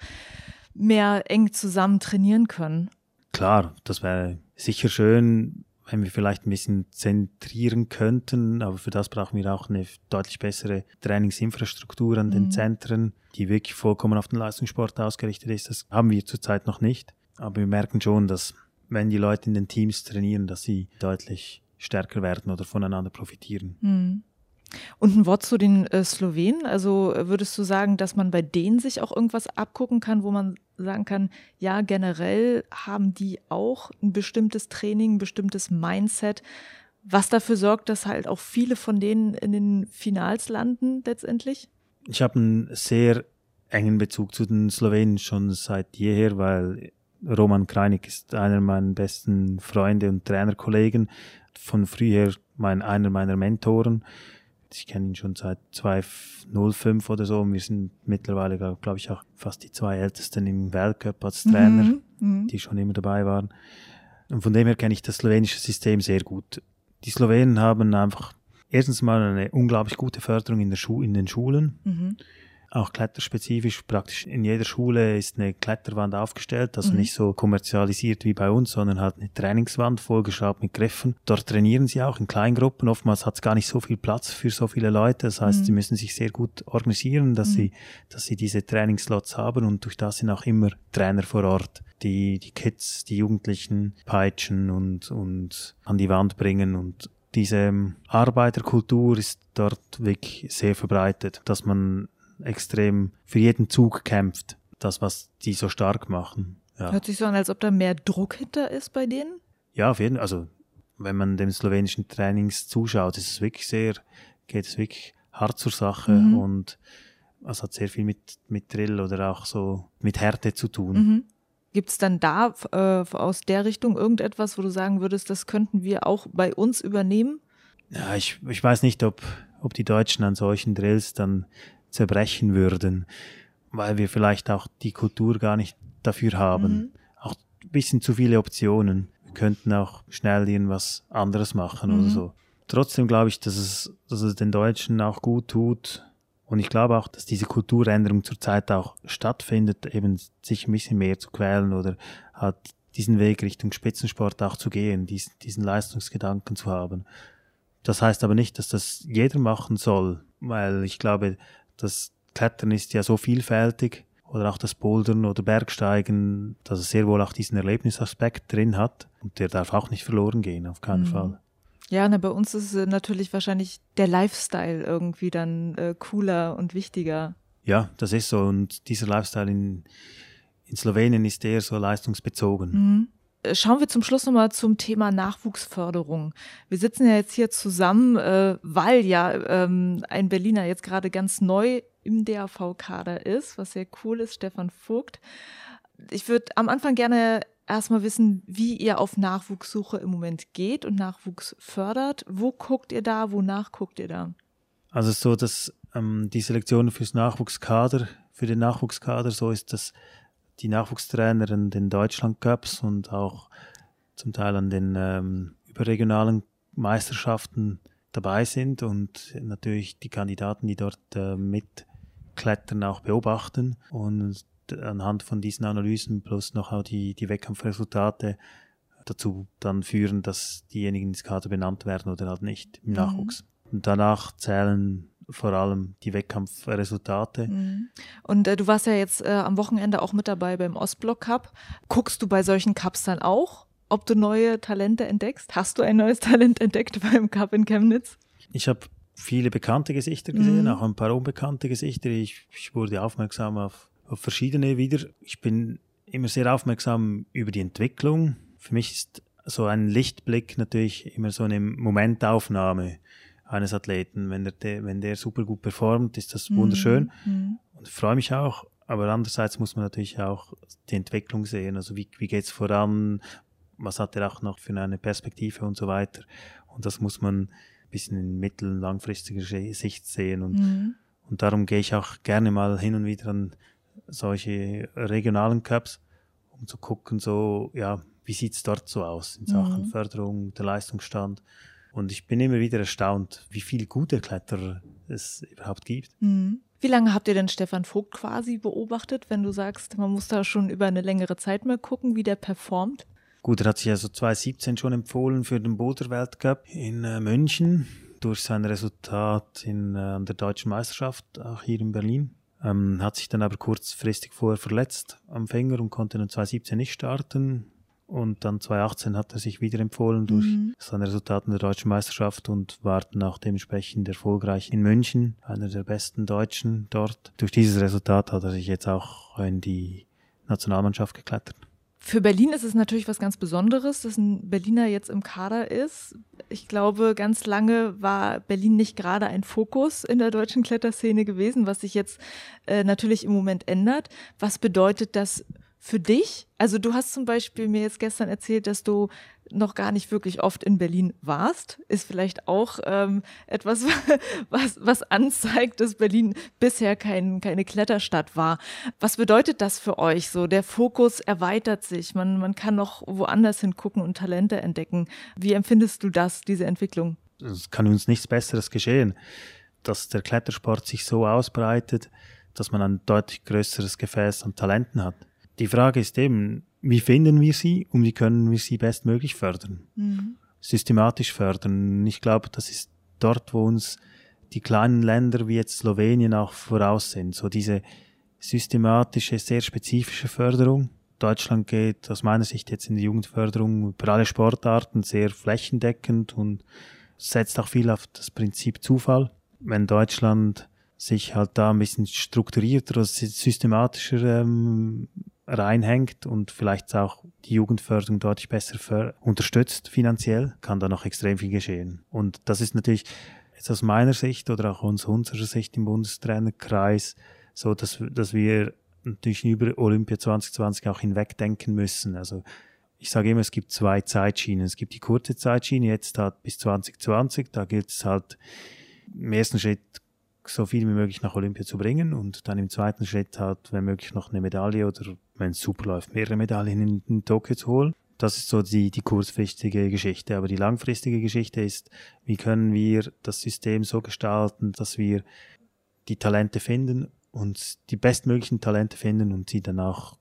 mehr eng zusammen trainieren können. Klar, das wäre sicher schön, wenn wir vielleicht ein bisschen zentrieren könnten, aber für das brauchen wir auch eine deutlich bessere Trainingsinfrastruktur an den mhm. Zentren, die wirklich vollkommen auf den Leistungssport ausgerichtet ist. Das haben wir zurzeit noch nicht, aber wir merken schon, dass wenn die Leute in den Teams trainieren, dass sie deutlich stärker werden oder voneinander profitieren. Mhm. Und ein Wort zu den äh, Slowenen. Also würdest du sagen, dass man bei denen sich auch irgendwas abgucken kann, wo man sagen kann, ja, generell haben die auch ein bestimmtes Training, ein bestimmtes Mindset, was dafür sorgt, dass halt auch viele von denen in den Finals landen letztendlich? Ich habe einen sehr engen Bezug zu den Slowenen schon seit jeher, weil Roman Kreinig ist einer meiner besten Freunde und Trainerkollegen. Von früher mein, einer meiner Mentoren. Ich kenne ihn schon seit 2005 oder so wir sind mittlerweile, glaube glaub ich, auch fast die zwei Ältesten im Weltcup als Trainer, mhm, mhm. die schon immer dabei waren. Und von dem her kenne ich das slowenische System sehr gut. Die Slowenen haben einfach erstens mal eine unglaublich gute Förderung in, der Schu in den Schulen. Mhm auch kletterspezifisch. Praktisch in jeder Schule ist eine Kletterwand aufgestellt, also mhm. nicht so kommerzialisiert wie bei uns, sondern halt eine Trainingswand vollgeschraubt mit Griffen. Dort trainieren sie auch in Kleingruppen. Oftmals hat es gar nicht so viel Platz für so viele Leute. Das heißt, mhm. sie müssen sich sehr gut organisieren, dass mhm. sie, dass sie diese Trainingslots haben und durch das sind auch immer Trainer vor Ort, die die Kids, die Jugendlichen peitschen und, und an die Wand bringen und diese Arbeiterkultur ist dort wirklich sehr verbreitet, dass man extrem für jeden Zug kämpft. Das, was die so stark machen. Ja. Hört sich so an, als ob da mehr Druck hinter ist bei denen? Ja, auf jeden Fall. Also, wenn man dem slowenischen Trainings zuschaut, ist es wirklich sehr, geht es wirklich hart zur Sache mhm. und es hat sehr viel mit, mit Drill oder auch so mit Härte zu tun. Mhm. Gibt es dann da äh, aus der Richtung irgendetwas, wo du sagen würdest, das könnten wir auch bei uns übernehmen? Ja, ich, ich weiß nicht, ob, ob die Deutschen an solchen Drills dann zerbrechen würden, weil wir vielleicht auch die Kultur gar nicht dafür haben. Mhm. Auch ein bisschen zu viele Optionen. Wir könnten auch schnell irgendwas anderes machen mhm. oder so. Trotzdem glaube ich, dass es, dass es den Deutschen auch gut tut. Und ich glaube auch, dass diese Kulturänderung zurzeit auch stattfindet, eben sich ein bisschen mehr zu quälen oder halt diesen Weg Richtung Spitzensport auch zu gehen, diesen, diesen Leistungsgedanken zu haben. Das heißt aber nicht, dass das jeder machen soll, weil ich glaube, das Klettern ist ja so vielfältig oder auch das Bouldern oder Bergsteigen, dass es sehr wohl auch diesen Erlebnisaspekt drin hat und der darf auch nicht verloren gehen, auf keinen mhm. Fall. Ja, na, bei uns ist natürlich wahrscheinlich der Lifestyle irgendwie dann äh, cooler und wichtiger. Ja, das ist so und dieser Lifestyle in, in Slowenien ist eher so leistungsbezogen. Mhm. Äh, schauen wir zum Schluss nochmal zum Thema Nachwuchsförderung. Wir sitzen ja jetzt hier zusammen, äh, weil ja ähm, ein Berliner jetzt gerade ganz neu im DAV-Kader ist, was sehr cool ist, Stefan Vogt. Ich würde am Anfang gerne erstmal wissen, wie ihr auf Nachwuchssuche im Moment geht und Nachwuchs fördert. Wo guckt ihr da? Wonach guckt ihr da? Also so, dass ähm, die Selektion fürs Nachwuchskader, für den Nachwuchskader so ist, dass die Nachwuchstrainer in den Deutschland Cups und auch zum Teil an den ähm, überregionalen Meisterschaften dabei sind und natürlich die Kandidaten, die dort äh, mitklettern, auch beobachten und anhand von diesen Analysen plus noch auch die, die Wettkampfresultate dazu dann führen, dass diejenigen ins Kader benannt werden oder halt nicht im mhm. Nachwuchs. Und danach zählen vor allem die Wettkampfresultate. Mhm. Und äh, du warst ja jetzt äh, am Wochenende auch mit dabei beim Ostblock Cup. Guckst du bei solchen Cups dann auch, ob du neue Talente entdeckst? Hast du ein neues Talent entdeckt beim Cup in Chemnitz? Ich habe viele bekannte Gesichter gesehen, Mhm. auch ein paar unbekannte Gesichter. Ich, ich wurde aufmerksam auf, auf verschiedene wieder. Ich bin immer sehr aufmerksam über die Entwicklung. Für mich ist so ein Lichtblick natürlich immer so eine Momentaufnahme eines Athleten. Wenn der, wenn der super gut performt, ist das wunderschön Mhm. und ich freue mich auch. Aber andererseits muss man natürlich auch die Entwicklung sehen. Also wie, wie geht es voran? Was hat er auch noch für eine Perspektive und so weiter? Und das muss man ein bisschen in mittel- und langfristiger Sicht sehen. Und, Mhm. und darum gehe ich auch gerne mal hin und wieder an solche regionalen Cups, um zu gucken, so, ja, wie sieht es dort so aus in Sachen Mhm. Förderung, der Leistungsstand. Und ich bin immer wieder erstaunt, wie viele gute Kletterer es überhaupt gibt. Mhm. Wie lange habt ihr denn Stefan Vogt quasi beobachtet, wenn du sagst, man muss da schon über eine längere Zeit mal gucken, wie der performt? Gut, er hat sich also 2017 schon empfohlen für den Boulder-Weltcup in äh, München durch sein Resultat in, äh, an der deutschen Meisterschaft, auch hier in Berlin. Ähm, hat sich dann aber kurzfristig vorher verletzt am Finger und konnte dann 2017 nicht starten. Und dann 2018 hat er sich wieder empfohlen durch Mhm. seine Resultate in der deutschen Meisterschaft und war dann auch dementsprechend erfolgreich in München, einer der besten Deutschen dort. Durch dieses Resultat hat er sich jetzt auch in die Nationalmannschaft geklettert. Für Berlin ist es natürlich was ganz Besonderes, dass ein Berliner jetzt im Kader ist. Ich glaube, ganz lange war Berlin nicht gerade ein Fokus in der deutschen Kletterszene gewesen, was sich jetzt äh, natürlich im Moment ändert. Was bedeutet das für dich? Also du hast zum Beispiel mir jetzt gestern erzählt, dass du noch gar nicht wirklich oft in Berlin warst. Ist vielleicht auch ähm, etwas, was, was anzeigt, dass Berlin bisher kein, keine Kletterstadt war. Was bedeutet das für euch so? Der Fokus erweitert sich. Man, man kann noch woanders hingucken und Talente entdecken. Wie empfindest du das, diese Entwicklung? es kann uns nichts Besseres geschehen, dass der Klettersport sich so ausbreitet, dass man ein deutlich größeres Gefäß an Talenten hat. Die Frage ist eben, wie finden wir sie und wie können wir sie bestmöglich fördern? Systematisch fördern. Ich glaube, das ist dort, wo uns die kleinen Länder wie jetzt Slowenien auch voraus sind. So diese systematische, sehr spezifische Förderung. Deutschland geht aus meiner Sicht jetzt in die Jugendförderung über alle Sportarten sehr flächendeckend und setzt auch viel auf das Prinzip Zufall. Wenn Deutschland sich halt da ein bisschen strukturierter systematischer ähm, reinhängt und vielleicht auch die Jugendförderung deutlich besser unterstützt finanziell, kann da noch extrem viel geschehen. Und das ist natürlich jetzt aus meiner Sicht oder auch aus unserer Sicht im Bundestrainerkreis so, dass, dass wir natürlich über Olympia 2020 auch hinwegdenken müssen. Also ich sage immer, es gibt zwei Zeitschienen. Es gibt die kurze Zeitschiene, jetzt halt bis 2020. Da gilt es halt im ersten Schritt so viel wie möglich nach Olympia zu bringen und dann im zweiten Schritt halt, wenn möglich, noch eine Medaille oder, wenn es super läuft, mehrere Medaillen in, in Tokio zu holen. Das ist so die, die kurzfristige Geschichte. Aber die langfristige Geschichte ist, wie können wir das System so gestalten, dass wir die Talente finden und die bestmöglichen Talente finden und sie dann auch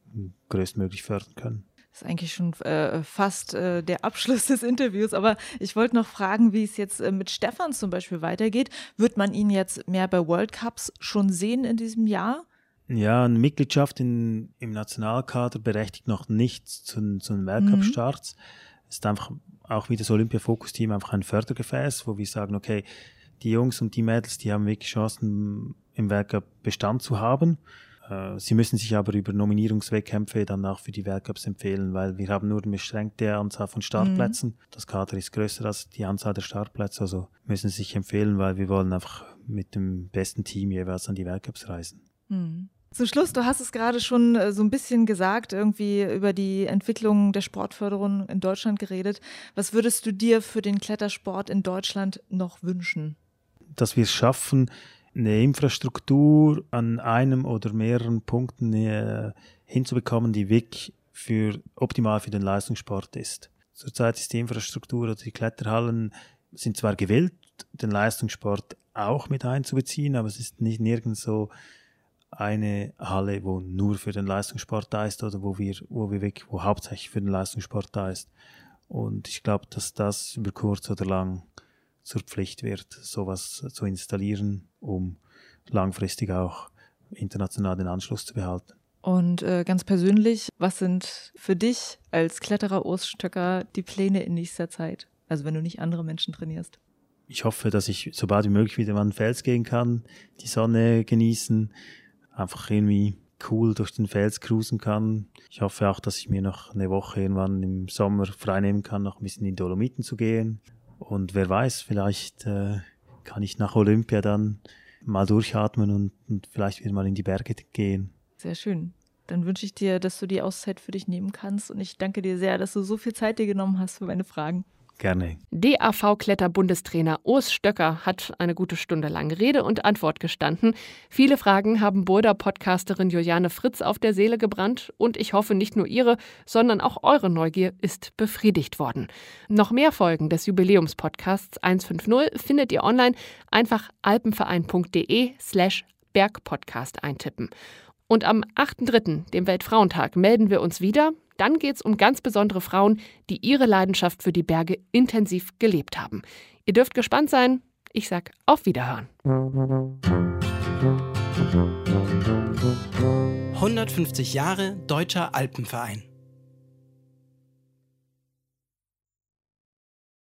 größtmöglich fördern können. Das ist eigentlich schon äh, fast äh, der Abschluss des Interviews, aber ich wollte noch fragen, wie es jetzt äh, mit Stefan zum Beispiel weitergeht. Wird man ihn jetzt mehr bei World Cups schon sehen in diesem Jahr? Ja, eine Mitgliedschaft in, im Nationalkader berechtigt noch nicht zu, zu den Weltcup-Starts. Es ist einfach auch wie das Olympia-Fokus-Team einfach ein Fördergefäß, wo wir sagen, okay, die Jungs und die Mädels, die haben wirklich Chancen, im Weltcup Bestand zu haben. Äh, Sie müssen sich aber über Nominierungswettkämpfe dann auch für die Weltcups empfehlen, weil wir haben nur eine beschränkte Anzahl von Startplätzen. Das Kader ist größer als die Anzahl der Startplätze, also müssen Sie sich empfehlen, weil wir wollen einfach mit dem besten Team jeweils an die Weltcups reisen. Hm. Zum Schluss, du hast es gerade schon äh, so ein bisschen gesagt, irgendwie über die Entwicklung der Sportförderung in Deutschland geredet. Was würdest du dir für den Klettersport in Deutschland noch wünschen? Dass wir es schaffen, eine Infrastruktur an einem oder mehreren Punkten äh, hinzubekommen, die wirklich für, optimal für den Leistungssport ist. Zurzeit ist die Infrastruktur oder die Kletterhallen sind zwar gewillt, den Leistungssport auch mit einzubeziehen, aber es ist nicht nirgends so eine Halle, wo nur für den Leistungssport da ist oder wo wir, wo wir wirklich, wo hauptsächlich für den Leistungssport da ist. Und ich glaube, dass das über kurz oder lang zur Pflicht wird, sowas zu installieren, um langfristig auch international den Anschluss zu behalten. Und äh, ganz persönlich, was sind für dich als Kletterer Urs Stöcker die Pläne in nächster Zeit? Also wenn du nicht andere Menschen trainierst. Ich hoffe, dass ich so bald wie möglich wieder mal an den Fels gehen kann, die Sonne genießen, einfach irgendwie cool durch den Fels cruisen kann. Ich hoffe auch, dass ich mir noch eine Woche irgendwann im Sommer freinehmen kann, noch ein bisschen in die Dolomiten zu gehen. Und wer weiß, vielleicht äh, kann ich nach Olympia dann mal durchatmen und, und vielleicht wieder mal in die Berge gehen. Sehr schön. Dann wünsche ich dir, dass du die Auszeit für dich nehmen kannst und ich danke dir sehr, dass du so viel Zeit dir genommen hast für meine Fragen. Gerne. DAV-Kletterbundestrainer Urs Stöcker hat eine gute Stunde lang Rede und Antwort gestanden. Viele Fragen haben Boulder-Podcasterin Juliane Fritz auf der Seele gebrannt und ich hoffe, nicht nur ihre, sondern auch eure Neugier ist befriedigt worden. Noch mehr Folgen des Jubiläumspodcasts 150 findet ihr online. Einfach alpenverein.de slash Bergpodcast eintippen. Und am 8.3., dem Weltfrauentag, melden wir uns wieder. Dann geht es um ganz besondere Frauen, die ihre Leidenschaft für die Berge intensiv gelebt haben. Ihr dürft gespannt sein. Ich sag auf Wiederhören. 150 Jahre Deutscher Alpenverein.